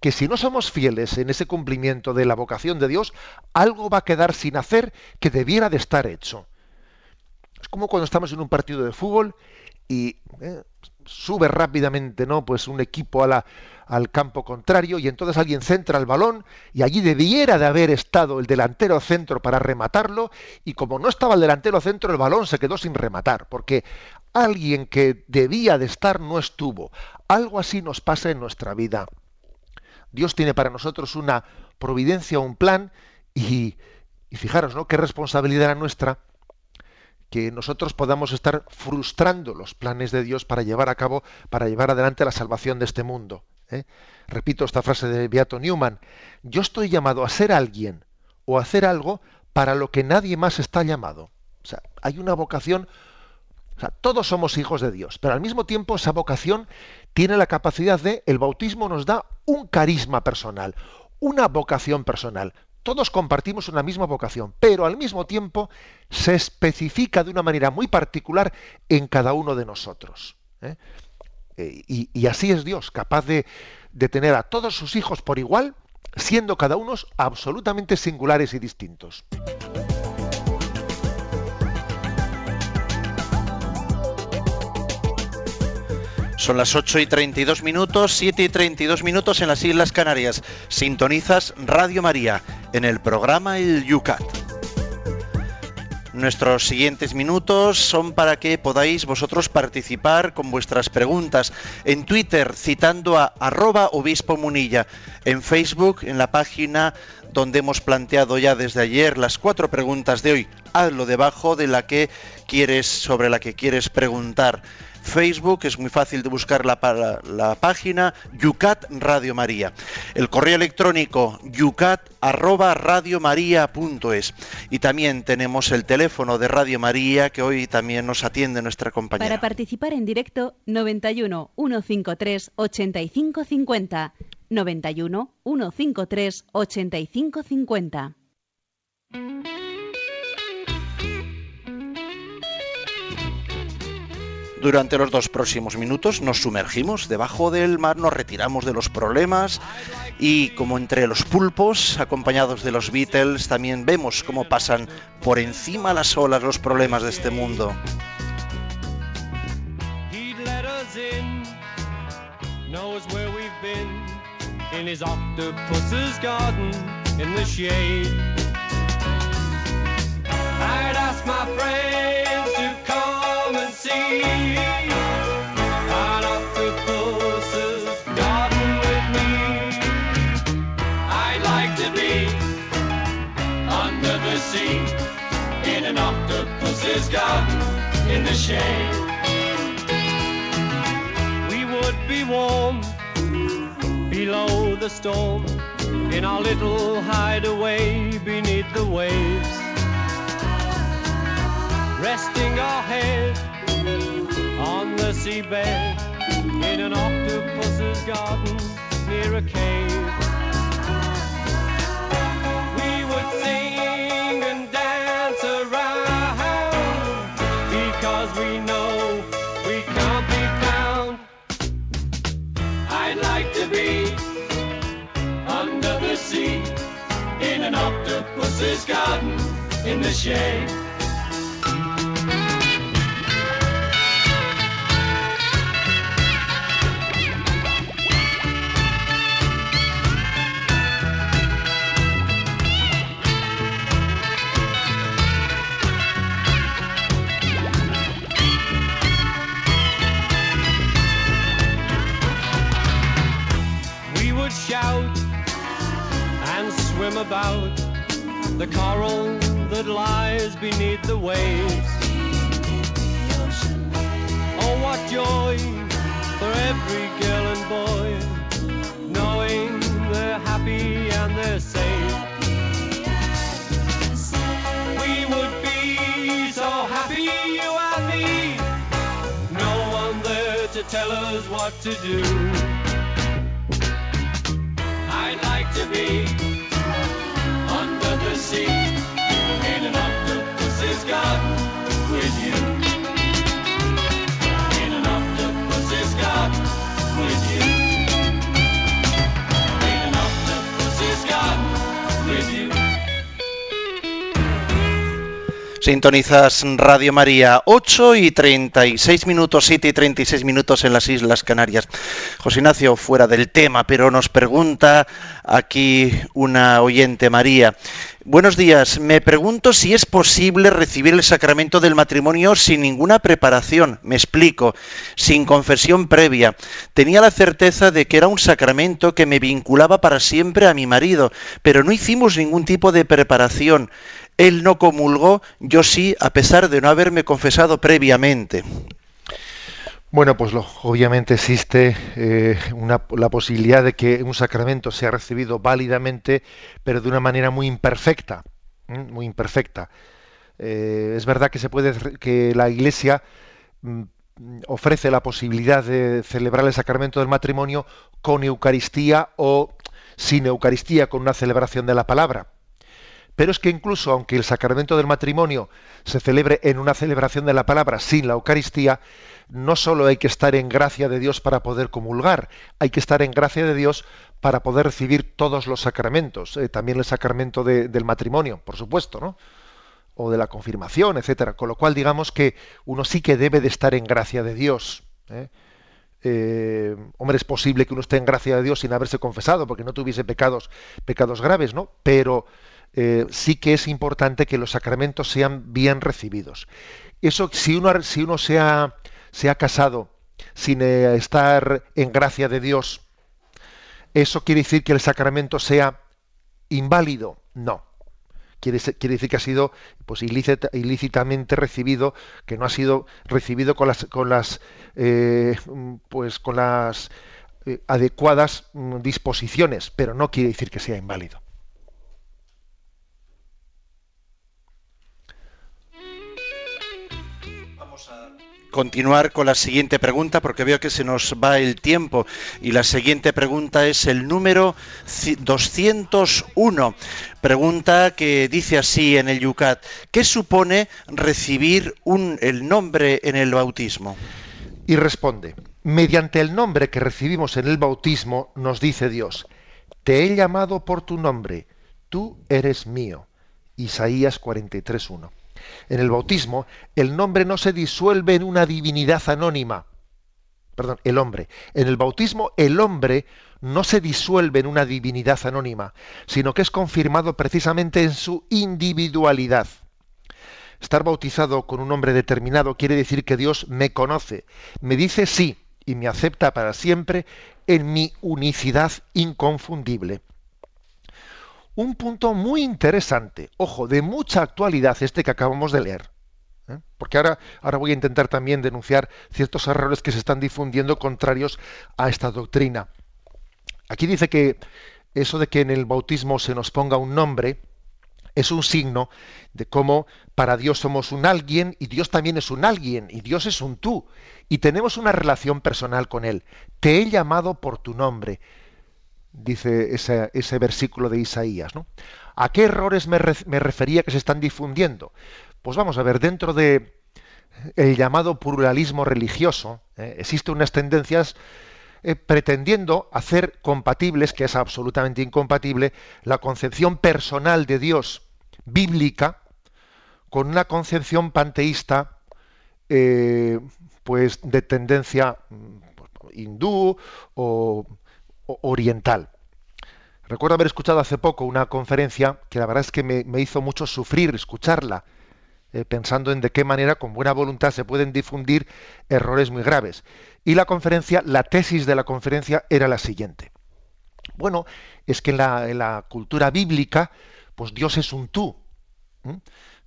que si no somos fieles en ese cumplimiento de la vocación de Dios, algo va a quedar sin hacer que debiera de estar hecho. Es como cuando estamos en un partido de fútbol y eh, sube rápidamente, ¿no? Pues un equipo al campo contrario y entonces alguien centra el balón y allí debiera de haber estado el delantero centro para rematarlo y como no estaba el delantero centro el balón se quedó sin rematar porque alguien que debía de estar no estuvo. Algo así nos pasa en nuestra vida. Dios tiene para nosotros una providencia, un plan, y, fijaros, ¿no? Qué responsabilidad nuestra que nosotros podamos estar frustrando los planes de Dios para llevar a cabo, para llevar adelante la salvación de este mundo. ¿eh? Repito esta frase de Beato Newman, yo estoy llamado a ser alguien o a hacer algo para lo que nadie más está llamado. O sea, hay una vocación, o sea, todos somos hijos de Dios, pero al mismo tiempo esa vocación tiene la capacidad de, el bautismo nos da un carisma personal, una vocación personal. Todos compartimos una misma vocación, pero al mismo tiempo se especifica de una manera muy particular en cada uno de nosotros. ¿eh? Eh, y, así es Dios, capaz de, de tener a todos sus hijos por igual, siendo cada uno absolutamente singulares y distintos. Son las 8 y 32 minutos, 7 y 32 minutos en las Islas Canarias. Sintonizas Radio María en el programa El Yucat. Nuestros siguientes minutos son para que podáis vosotros participar con vuestras preguntas en Twitter citando a arroba obispo munilla, en Facebook en la página donde hemos planteado ya desde ayer las cuatro preguntas de hoy. Hazlo debajo de la que quieres sobre la que quieres preguntar. Facebook, es muy fácil de buscar la, la página Yucat Radio María. El correo electrónico yucat arroba radiomaria.es. Y también tenemos el teléfono de Radio María que hoy también nos atiende nuestra compañera. Para participar en directo, 91 153 8550. 91 153 8550. Durante los dos próximos minutos nos sumergimos debajo del mar, nos retiramos de los problemas y como entre los pulpos, acompañados de los Beatles, también vemos cómo pasan por encima las olas los problemas de este mundo. In an octopus's garden in the shade. We would be warm below the storm in our little hideaway beneath the waves. Resting our head on the seabed in an octopus's garden near a cave. We would sing and dance around because we know we can't be found. I'd like to be under the sea in an octopus's garden in the shade. Waves. Oh, what joy for every girl and boy, knowing they're happy and they're safe. We would be so happy, you and me. No one there to tell us what to do. Sintonizas Radio María, 8 y 36 minutos, 7 y 36 minutos en las Islas Canarias. José Ignacio, fuera del tema, pero nos pregunta aquí una oyente María. Buenos días, me pregunto si es posible recibir el sacramento del matrimonio sin ninguna preparación. Me explico, sin confesión previa. Tenía la certeza de que era un sacramento que me vinculaba para siempre a mi marido, pero no hicimos ningún tipo de preparación. Él no comulgó, yo sí, a pesar de no haberme confesado previamente. Bueno, pues lo- obviamente existe eh, la posibilidad de que un sacramento sea recibido válidamente, pero de una manera muy imperfecta, muy imperfecta. Eh, es verdad que se puede que la Iglesia mm, ofrece la posibilidad de celebrar el sacramento del matrimonio con Eucaristía o sin Eucaristía, con una celebración de la palabra. Pero es que incluso aunque el sacramento del matrimonio se celebre en una celebración de la palabra sin la Eucaristía, no solo hay que estar en gracia de Dios para poder comulgar, hay que estar en gracia de Dios para poder recibir todos los sacramentos, eh, también el sacramento de- del matrimonio, por supuesto, ¿no? o de la confirmación, etcétera. Con lo cual, digamos que uno sí que debe de estar en gracia de Dios. ¿eh? Eh, hombre, es posible que uno esté en gracia de Dios sin haberse confesado, porque no tuviese pecados, pecados graves, ¿no? Pero eh, sí que es importante que los sacramentos sean bien recibidos. Eso, si uno, si uno se ha, se ha casado sin eh, estar en gracia de Dios, ¿eso quiere decir que el sacramento sea inválido? No quiere, quiere decir que ha sido pues ilícita- ilícitamente recibido, que no ha sido recibido con las con las eh, pues con las adecuadas mm, disposiciones, pero no quiere decir que sea inválido. Continuar con la siguiente pregunta porque veo que se nos va el tiempo y la siguiente pregunta es el número ci- 201. Pregunta que dice así en el Yucat, ¿qué supone recibir un, el nombre en el bautismo? Y responde, mediante el nombre que recibimos en el bautismo, nos dice Dios, te he llamado por tu nombre, tú eres mío. Isaías 43.1. En el bautismo, el nombre no se disuelve en una divinidad anónima. Perdón, el hombre. En el bautismo, el hombre no se disuelve en una divinidad anónima, sino que es confirmado precisamente en su individualidad. Estar bautizado con un nombre determinado quiere decir que Dios me conoce, me dice sí y me acepta para siempre en mi unicidad inconfundible. Un punto muy interesante, ojo, de mucha actualidad este que acabamos de leer. ¿eh? Porque ahora, ahora voy a intentar también denunciar ciertos errores que se están difundiendo contrarios a esta doctrina. Aquí dice que eso de que en el bautismo se nos ponga un nombre, es un signo de cómo para Dios somos un alguien y Dios también es un alguien y Dios es un tú y tenemos una relación personal con Él. Te he llamado por tu nombre, dice ese, ese versículo de Isaías. ¿no? ¿A qué errores me, me refería que se están difundiendo? Pues vamos a ver, dentro de el llamado pluralismo religioso ¿eh? existen unas tendencias eh, pretendiendo hacer compatibles, que es absolutamente incompatible, la concepción personal de Dios bíblica con una concepción panteísta eh, pues de tendencia mm, hindú o oriental. Recuerdo haber escuchado hace poco una conferencia que la verdad es que me, hizo mucho sufrir escucharla, eh, pensando en de qué manera con buena voluntad se pueden difundir errores muy graves. Y la conferencia, la tesis de la conferencia era la siguiente. Bueno, es que en la, cultura bíblica, pues Dios es un tú.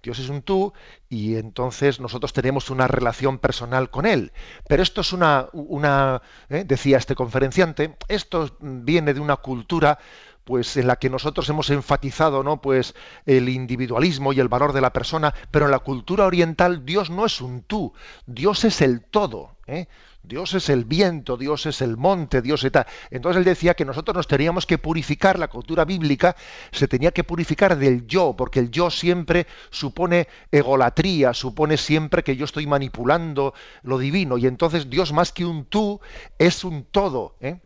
Dios es un tú y entonces nosotros tenemos una relación personal con Él. Pero esto es una, una ¿eh? decía este conferenciante, esto viene de una cultura pues en la que nosotros hemos enfatizado no pues el individualismo y el valor de la persona pero en la cultura oriental Dios no es un tú Dios es el todo ¿eh? Dios es el viento Dios es el monte Dios es tal entonces él decía que nosotros nos teníamos que purificar la cultura bíblica se tenía que purificar del yo porque el yo siempre supone egolatría supone siempre que yo estoy manipulando lo divino y entonces Dios más que un tú es un todo ¿eh?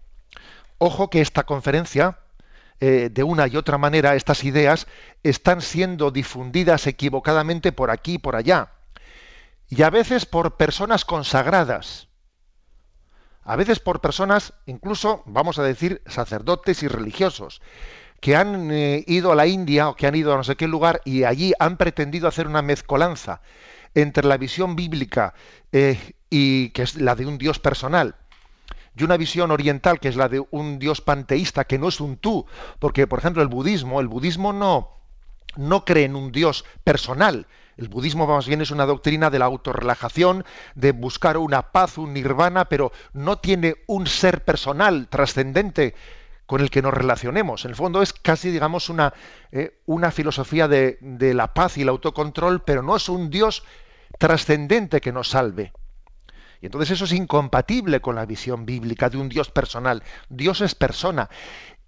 ojo que esta conferencia eh, de una y otra manera estas ideas están siendo difundidas equivocadamente por aquí y por allá. Y a veces por personas consagradas. A veces por personas, incluso, vamos a decir, sacerdotes y religiosos, que han eh, ido a la India o que han ido a no sé qué lugar y allí han pretendido hacer una mezcolanza entre la visión bíblica eh, y que es la de un Dios personal y una visión oriental que es la de un dios panteísta que no es un tú, porque por ejemplo el budismo, el budismo no no cree en un dios personal. El budismo más bien es una doctrina de la autorrelajación, de buscar una paz, un nirvana, pero no tiene un ser personal trascendente con el que nos relacionemos. En el fondo es casi, digamos, una, eh, una filosofía de, de la paz y el autocontrol, pero no es un Dios trascendente que nos salve. Y entonces eso es incompatible con la visión bíblica de un Dios personal. Dios es persona.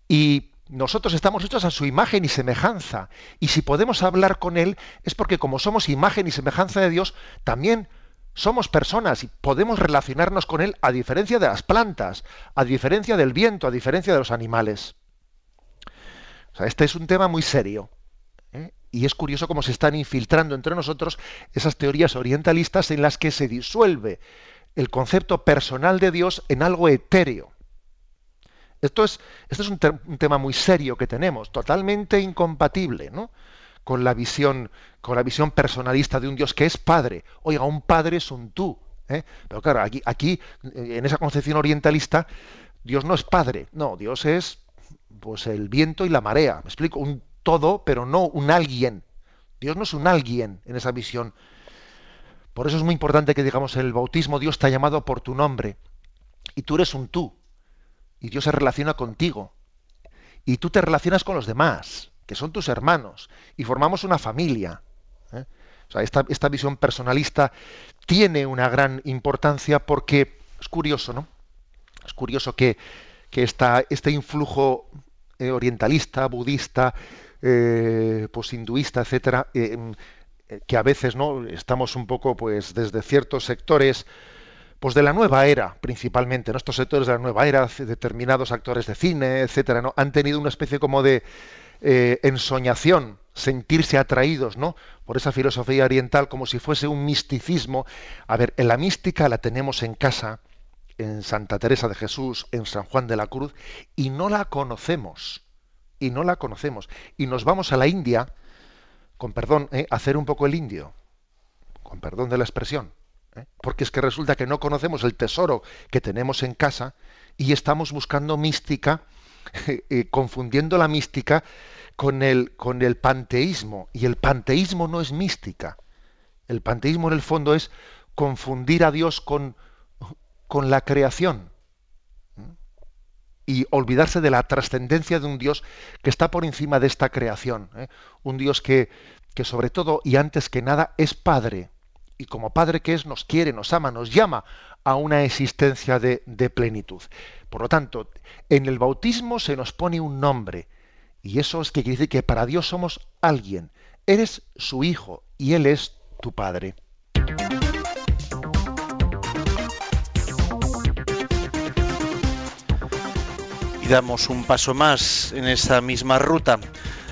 Y nosotros estamos hechos a su imagen y semejanza. Y si podemos hablar con Él es porque como somos imagen y semejanza de Dios, también somos personas y podemos relacionarnos con Él a diferencia de las plantas, a diferencia del viento, a diferencia de los animales. O sea, este es un tema muy serio. ¿eh? Y es curioso cómo se están infiltrando entre nosotros esas teorías orientalistas en las que se disuelve el concepto personal de Dios en algo etéreo. Esto es, esto es un, te un, tema muy serio que tenemos, totalmente incompatible ¿no? con, la visión, con la visión personalista de un Dios que es Padre. Oiga, un Padre es un tú. ¿eh? Pero claro, aquí, aquí, en esa concepción orientalista, Dios no es Padre, no, Dios es pues el viento y la marea. Me explico, un todo, pero no un alguien. Dios no es un alguien en esa visión por eso es muy importante que digamos en el bautismo Dios te ha llamado por tu nombre y tú eres un tú y Dios se relaciona contigo y tú te relacionas con los demás que son tus hermanos y formamos una familia. ¿eh? O sea, esta, esta, visión personalista tiene una gran importancia porque es curioso, ¿no? Es curioso que, que esta, este influjo eh, orientalista, budista, eh, pues hinduista, etcétera, eh, que a veces no estamos un poco pues desde ciertos sectores pues de la nueva era principalmente, ¿no? estos sectores de la nueva era, determinados actores de cine, etcétera, ¿no? han tenido una especie como de eh, ensoñación, sentirse atraídos, ¿no? por esa filosofía oriental como si fuese un misticismo. A ver, en la mística la tenemos en casa, en Santa Teresa de Jesús, en San Juan de la Cruz, y no la conocemos, y no la conocemos. Y nos vamos a la India, con perdón, ¿eh? hacer un poco el indio, con perdón de la expresión, ¿eh? porque es que resulta que no conocemos el tesoro que tenemos en casa y estamos buscando mística, (laughs) eh, confundiendo la mística con el, con el panteísmo, y el panteísmo no es mística. El panteísmo en el fondo es confundir a Dios con, con la creación y olvidarse de la trascendencia de un Dios que está por encima de esta creación. ¿eh? Un Dios que, que sobre todo y antes que nada es Padre. Y como Padre que es, nos quiere, nos ama, nos llama a una existencia de, de plenitud. Por lo tanto, en el bautismo se nos pone un nombre. Y eso es que quiere decir que para Dios somos alguien. Eres su hijo y Él es tu Padre. Damos un paso más en esa misma ruta.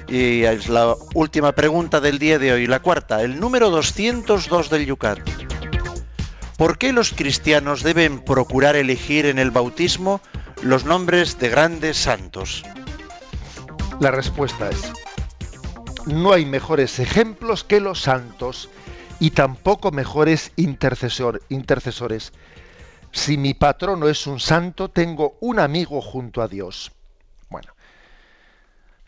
Y es la última pregunta del día de hoy, la cuarta, el número 202 del Yucat. ¿Por qué los cristianos deben procurar elegir en el bautismo los nombres de grandes santos? La respuesta es, no hay mejores ejemplos que los santos y tampoco mejores intercesor, intercesores. Si mi patrono es un santo, tengo un amigo junto a Dios. Bueno,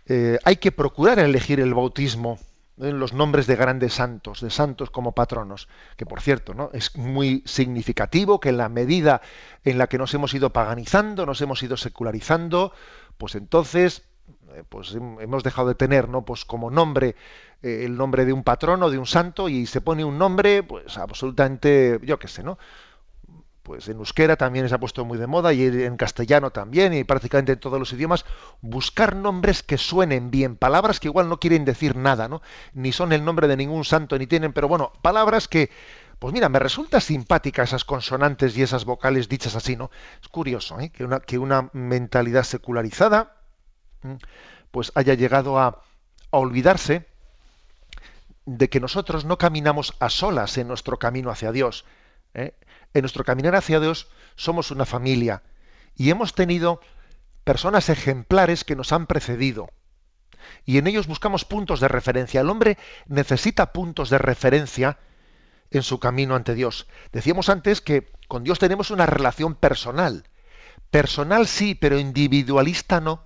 eh, hay que procurar elegir el bautismo en los nombres de grandes santos, de santos como patronos, que por cierto, ¿no? es muy significativo que en la medida en la que nos hemos ido paganizando, nos hemos ido secularizando, pues entonces eh, pues hemos dejado de tener no pues como nombre eh, el nombre de un patrono de un santo y se pone un nombre pues absolutamente yo qué sé no pues en euskera también se ha puesto muy de moda y en castellano también y prácticamente en todos los idiomas buscar nombres que suenen bien palabras que igual no quieren decir nada no ni son el nombre de ningún santo ni tienen pero bueno palabras que pues mira, me resulta simpática esas consonantes y esas vocales dichas así, ¿no? Es curioso ¿eh? que, una, que una mentalidad secularizada pues haya llegado a, a olvidarse de que nosotros no caminamos a solas en nuestro camino hacia Dios. ¿Eh? En nuestro caminar hacia Dios somos una familia y hemos tenido personas ejemplares que nos han precedido. Y en ellos buscamos puntos de referencia. El hombre necesita puntos de referencia en su camino ante Dios. Decíamos antes que con Dios tenemos una relación personal. Personal sí, pero individualista no.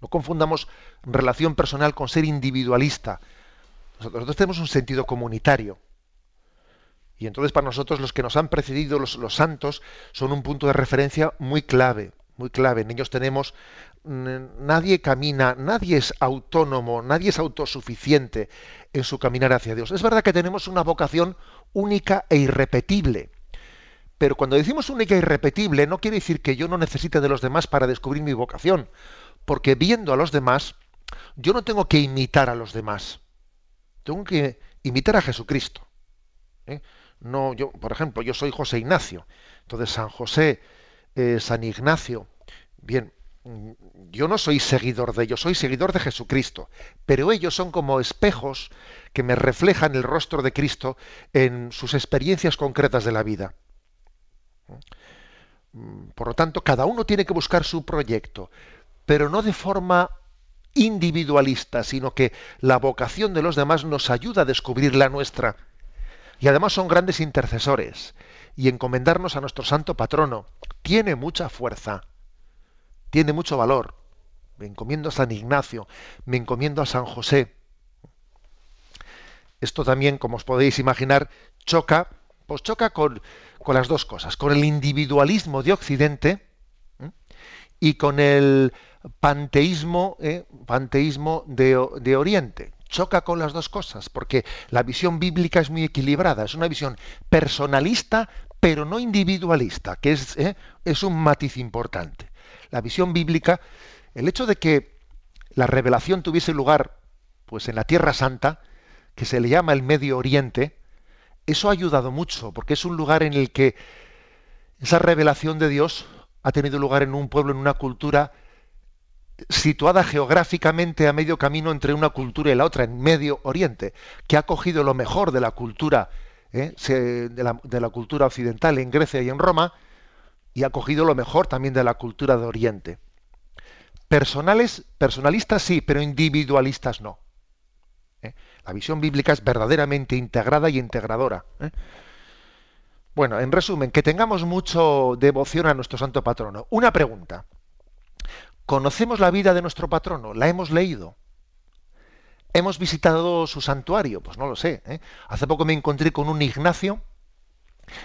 No confundamos relación personal con ser individualista. Nosotros tenemos un sentido comunitario. Y entonces para nosotros los que nos han precedido, los, santos, son un punto de referencia muy clave, muy clave. En ellos tenemos, nadie camina, nadie es autónomo, nadie es autosuficiente en su caminar hacia Dios. Es verdad que tenemos una vocación única e irrepetible. Pero cuando decimos única e irrepetible, no quiere decir que yo no necesite de los demás para descubrir mi vocación porque viendo a los demás, yo no tengo que imitar a los demás. Tengo que imitar a Jesucristo. ¿eh? No, yo, por ejemplo, yo soy José Ignacio. Entonces, San José, eh, San Ignacio. Bien, mm, yo no soy seguidor de ellos, soy seguidor de Jesucristo. Pero ellos son como espejos que me reflejan el rostro de Cristo en sus experiencias concretas de la vida. Mm, por lo tanto, cada uno tiene que buscar su proyecto pero no de forma individualista, sino que la vocación de los demás nos ayuda a descubrir la nuestra. Y además son grandes intercesores. Y encomendarnos a nuestro santo patrono tiene mucha fuerza, tiene mucho valor. Me encomiendo a San Ignacio, me encomiendo a San José. Esto también, como os podéis imaginar, choca, pues choca con, las dos cosas, con el individualismo de Occidente y con el panteísmo, eh, panteísmo de, Oriente. Choca con las dos cosas, porque la visión bíblica es muy equilibrada, es una visión personalista, pero no individualista, que es, eh, es un matiz importante. La visión bíblica, el hecho de que la revelación tuviese lugar pues en la Tierra Santa, que se le llama el Medio Oriente, eso ha ayudado mucho, porque es un lugar en el que esa revelación de Dios ha tenido lugar en un pueblo, en una cultura situada geográficamente a medio camino entre una cultura y la otra, en Medio Oriente, que ha cogido lo mejor de la cultura, ¿eh? de, la, de, la, cultura occidental en Grecia y en Roma, y ha cogido lo mejor también de la cultura de Oriente. Personales, personalistas sí, pero individualistas no. ¿eh? La visión bíblica es verdaderamente integrada y integradora. ¿eh? Bueno, en resumen, que tengamos mucho devoción a nuestro santo patrono. Una pregunta. ¿Conocemos la vida de nuestro patrono? ¿La hemos leído? ¿Hemos visitado su santuario? Pues no lo sé. ¿eh? Hace poco me encontré con un Ignacio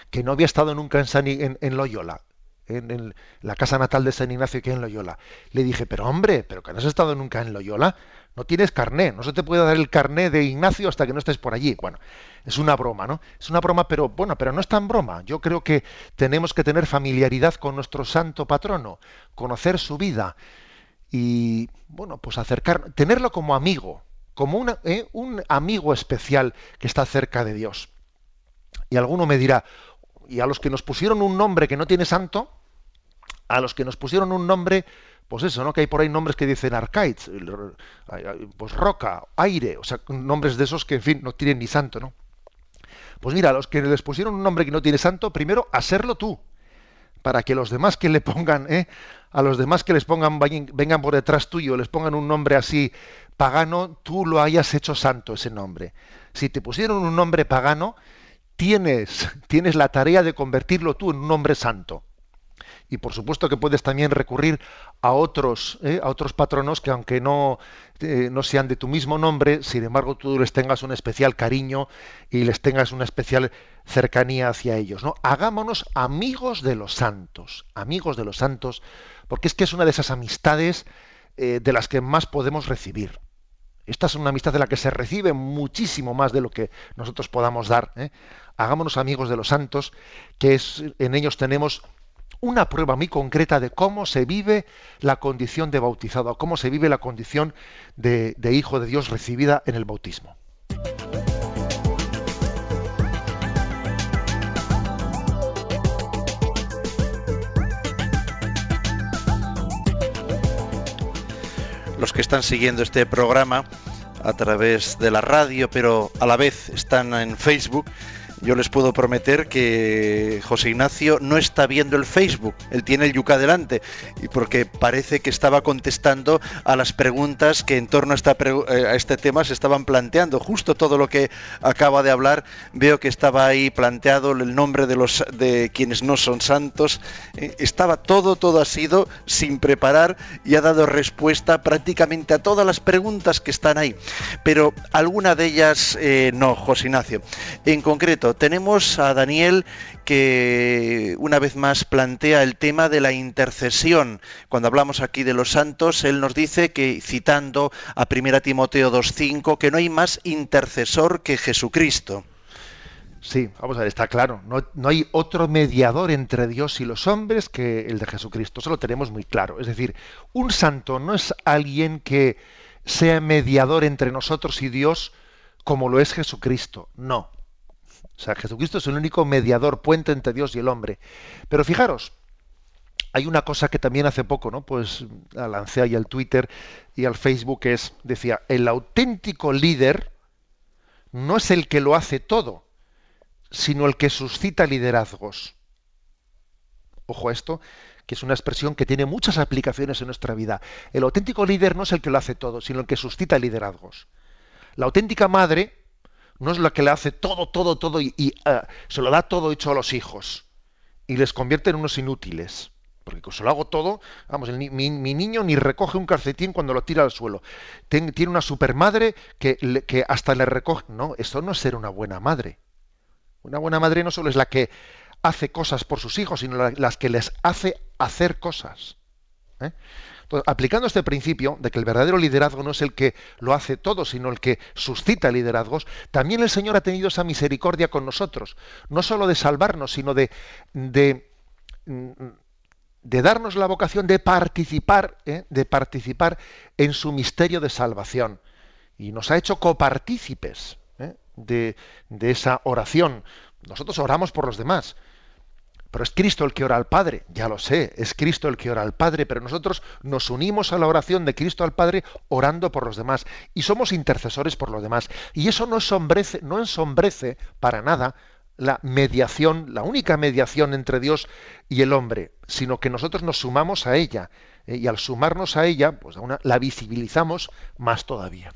que no había estado nunca en, en, Loyola, en, en, la casa natal de San Ignacio que en Loyola. Le dije, pero hombre, pero que no has estado nunca en Loyola, no tienes carné, no se te puede dar el carné de Ignacio hasta que no estés por allí. Bueno, es una broma, ¿no? Es una broma, pero bueno, pero no es tan broma. Yo creo que tenemos que tener familiaridad con nuestro santo patrono, conocer su vida y, bueno, pues acercar, tenerlo como amigo, como ¿eh? un amigo especial que está cerca de Dios. Y alguno me dirá, y a los que nos pusieron un nombre que no tiene santo, a los que nos pusieron un nombre pues eso, ¿no? Que hay por ahí nombres que dicen arcaids, pues roca, aire, o sea, nombres de esos que, en fin, no tienen ni santo, ¿no? Pues mira, a los que les pusieron un nombre que no tiene santo, primero, hacerlo tú, para que los demás que le pongan, ¿eh? A los demás que les pongan, vengan por detrás tuyo, les pongan un nombre así pagano, tú lo hayas hecho santo ese nombre. Si te pusieron un nombre pagano, tienes, tienes la tarea de convertirlo tú en un nombre santo. Y por supuesto que puedes también recurrir a otros, ¿eh? a otros patronos que aunque no, eh, no sean de tu mismo nombre, sin embargo tú les tengas un especial cariño y les tengas una especial cercanía hacia ellos. ¿no? Hagámonos amigos de los santos, amigos de los santos, porque es que es una de esas amistades eh, de las que más podemos recibir. Esta es una amistad de la que se recibe muchísimo más de lo que nosotros podamos dar. Hagámonos amigos de los santos, que es, en ellos tenemos una prueba muy concreta de cómo se vive la condición de bautizado, cómo se vive la condición de, de hijo de Dios recibida en el bautismo. Los que están siguiendo este programa a través de la radio, pero a la vez están en Facebook, yo les puedo prometer que José Ignacio no está viendo el Facebook, él tiene el yuca delante, porque parece que estaba contestando a las preguntas que en torno eh, a este tema se estaban planteando. Justo todo lo que acaba de hablar, veo que estaba ahí planteado el nombre de los de quienes no son santos. Eh, estaba todo, todo ha sido sin preparar y ha dado respuesta prácticamente a todas las preguntas que están ahí. Pero alguna de ellas eh, no, José Ignacio. En concreto, tenemos a Daniel que una vez más plantea el tema de la intercesión. Cuando hablamos aquí de los santos, él nos dice que, citando a 1 Timoteo 2.5, que no hay más intercesor que Jesucristo. Sí, vamos a ver, está claro. No, no hay otro mediador entre Dios y los hombres que el de Jesucristo. Eso lo tenemos muy claro. Es decir, un santo no es alguien que sea mediador entre nosotros y Dios como lo es Jesucristo. No. O sea, Jesucristo es el único mediador, puente entre Dios y el hombre. Pero fijaros, hay una cosa que también hace poco, ¿no? Pues la lancé ahí al Twitter y al Facebook, es, decía, el auténtico líder no es el que lo hace todo, sino el que suscita liderazgos. Ojo a esto, que es una expresión que tiene muchas aplicaciones en nuestra vida. El auténtico líder no es el que lo hace todo, sino el que suscita liderazgos. La auténtica madre no es la que le hace todo, todo, todo y, uh, se lo da todo hecho a los hijos y les convierte en unos inútiles. Porque se lo hago todo, vamos, mi, niño ni recoge un calcetín cuando lo tira al suelo. Tiene una supermadre que, le, que hasta le recoge. No, eso no es ser una buena madre. Una buena madre no solo es la que hace cosas por sus hijos, sino la, las que les hace hacer cosas. ¿eh? Entonces, aplicando este principio de que el verdadero liderazgo no es el que lo hace todo, sino el que suscita liderazgos, también el Señor ha tenido esa misericordia con nosotros, no solo de salvarnos, sino de, de, de darnos la vocación de participar, ¿eh? de participar en su misterio de salvación. Y nos ha hecho copartícipes ¿eh? de, de esa oración. Nosotros oramos por los demás, pero es Cristo el que ora al Padre, ya lo sé, es Cristo el que ora al Padre, pero nosotros nos unimos a la oración de Cristo al Padre orando por los demás y somos intercesores por los demás. Y eso no ensombrece, no ensombrece para nada la mediación, la única mediación entre Dios y el hombre, sino que nosotros nos sumamos a ella ¿eh? y al sumarnos a ella, pues la visibilizamos más todavía.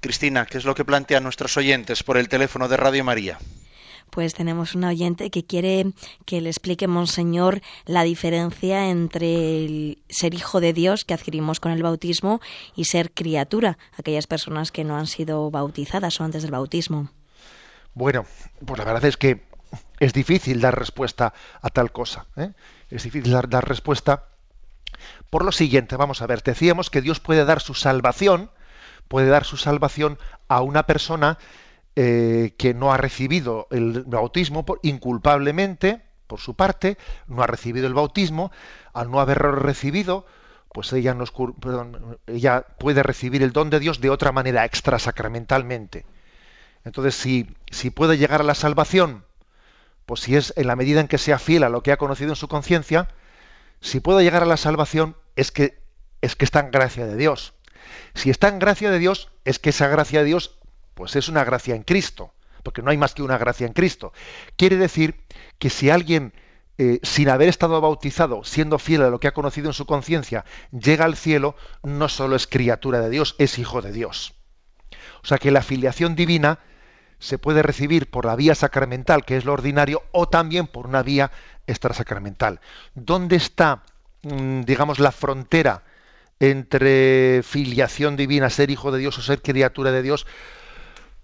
Cristina, ¿qué es lo que plantean nuestros oyentes por el teléfono de Radio María? Pues tenemos una oyente que quiere que le explique, Monseñor, la diferencia entre el ser hijo de Dios que adquirimos con el bautismo y ser criatura, aquellas personas que no han sido bautizadas o antes del bautismo. Bueno, pues la verdad es que es difícil dar respuesta a tal cosa. ¿eh? Es difícil dar, dar respuesta por lo siguiente. Vamos a ver, decíamos que Dios puede dar su salvación, puede dar su salvación a una persona eh, que no ha recibido el bautismo por, inculpablemente, por su parte, no ha recibido el bautismo, al no haberlo recibido, pues ella, nos, perdón, ella puede recibir el don de Dios de otra manera, extrasacramentalmente. Entonces, si, si puede llegar a la salvación, pues si es en la medida en que sea fiel a lo que ha conocido en su conciencia, si puede llegar a la salvación, es que, es que está en gracia de Dios. Si está en gracia de Dios, es que esa gracia de Dios pues es una gracia en Cristo, porque no hay más que una gracia en Cristo. Quiere decir que si alguien, eh, sin haber estado bautizado, siendo fiel a lo que ha conocido en su conciencia, llega al cielo, no solo es criatura de Dios, es hijo de Dios. O sea que la filiación divina se puede recibir por la vía sacramental, que es lo ordinario, o también por una vía extrasacramental. ¿Dónde está, mm, digamos, la frontera entre filiación divina, ser hijo de Dios o ser criatura de Dios?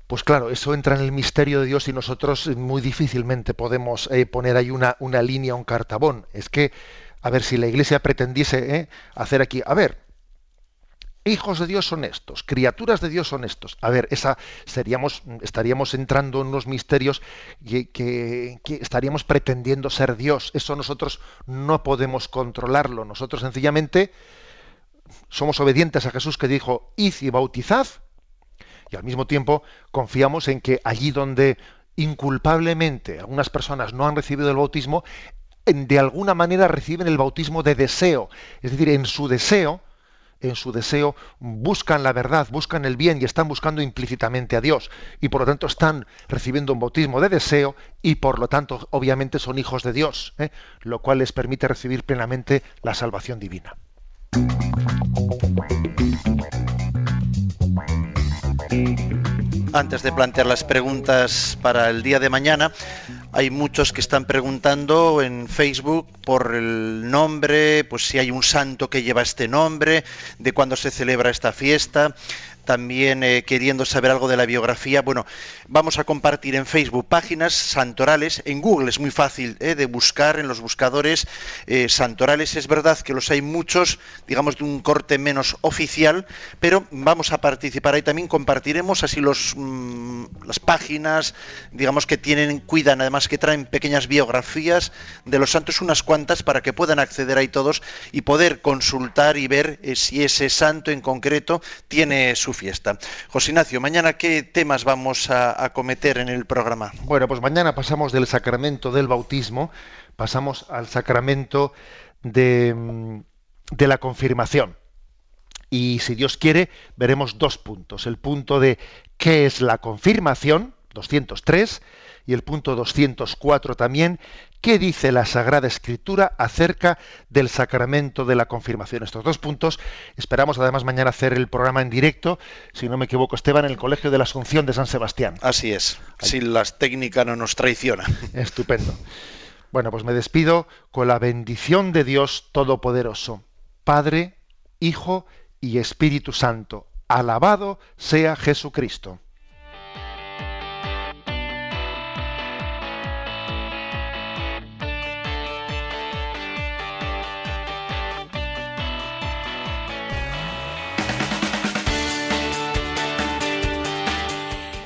Pues claro, eso entra en el misterio de Dios y nosotros muy difícilmente podemos eh, poner ahí una, línea, un cartabón. Es que, a ver, si la Iglesia pretendiese eh, hacer aquí, a ver, hijos de Dios son estos, criaturas de Dios son estos. A ver, esa seríamos, estaríamos entrando en unos misterios que, que, que, estaríamos pretendiendo ser Dios. Eso nosotros no podemos controlarlo. Nosotros sencillamente somos obedientes a Jesús que dijo, id y bautizad, y al mismo tiempo confiamos en que allí donde inculpablemente algunas personas no han recibido el bautismo, de alguna manera reciben el bautismo de deseo. Es decir, en su deseo, en su deseo buscan la verdad, buscan el bien y están buscando implícitamente a Dios. Y por lo tanto están recibiendo un bautismo de deseo y por lo tanto obviamente son hijos de Dios, ¿eh? lo cual les permite recibir plenamente la salvación divina. Antes de plantear las preguntas para el día de mañana, hay muchos que están preguntando en Facebook por el nombre, pues si hay un santo que lleva este nombre, de cuándo se celebra esta fiesta. También eh, queriendo saber algo de la biografía, bueno, vamos a compartir en Facebook páginas santorales, en Google es muy fácil eh, de buscar en los buscadores eh, santorales, es verdad que los hay muchos, digamos de un corte menos oficial, pero vamos a participar ahí. También, compartiremos así mmm, las páginas, digamos que tienen, cuidan, además que traen pequeñas biografías de los santos, unas cuantas, para que puedan acceder ahí todos y poder consultar y ver eh, si ese santo en concreto tiene su fiesta. José Ignacio, mañana qué temas vamos a acometer en el programa. Bueno, pues mañana pasamos del sacramento del bautismo, pasamos al sacramento de, de la confirmación. Y si Dios quiere, veremos dos puntos. El punto de qué es la confirmación, 203, y el punto 204 también, ¿Qué dice la Sagrada Escritura acerca del sacramento de la confirmación? Estos dos puntos. Esperamos además mañana hacer el programa en directo, si no me equivoco, Esteban, en el Colegio de la Asunción de San Sebastián. Así es, Ahí. si las técnicas no nos traicionan. (laughs) Estupendo. Bueno, pues me despido con la bendición de Dios Todopoderoso, Padre, Hijo y Espíritu Santo. Alabado sea Jesucristo.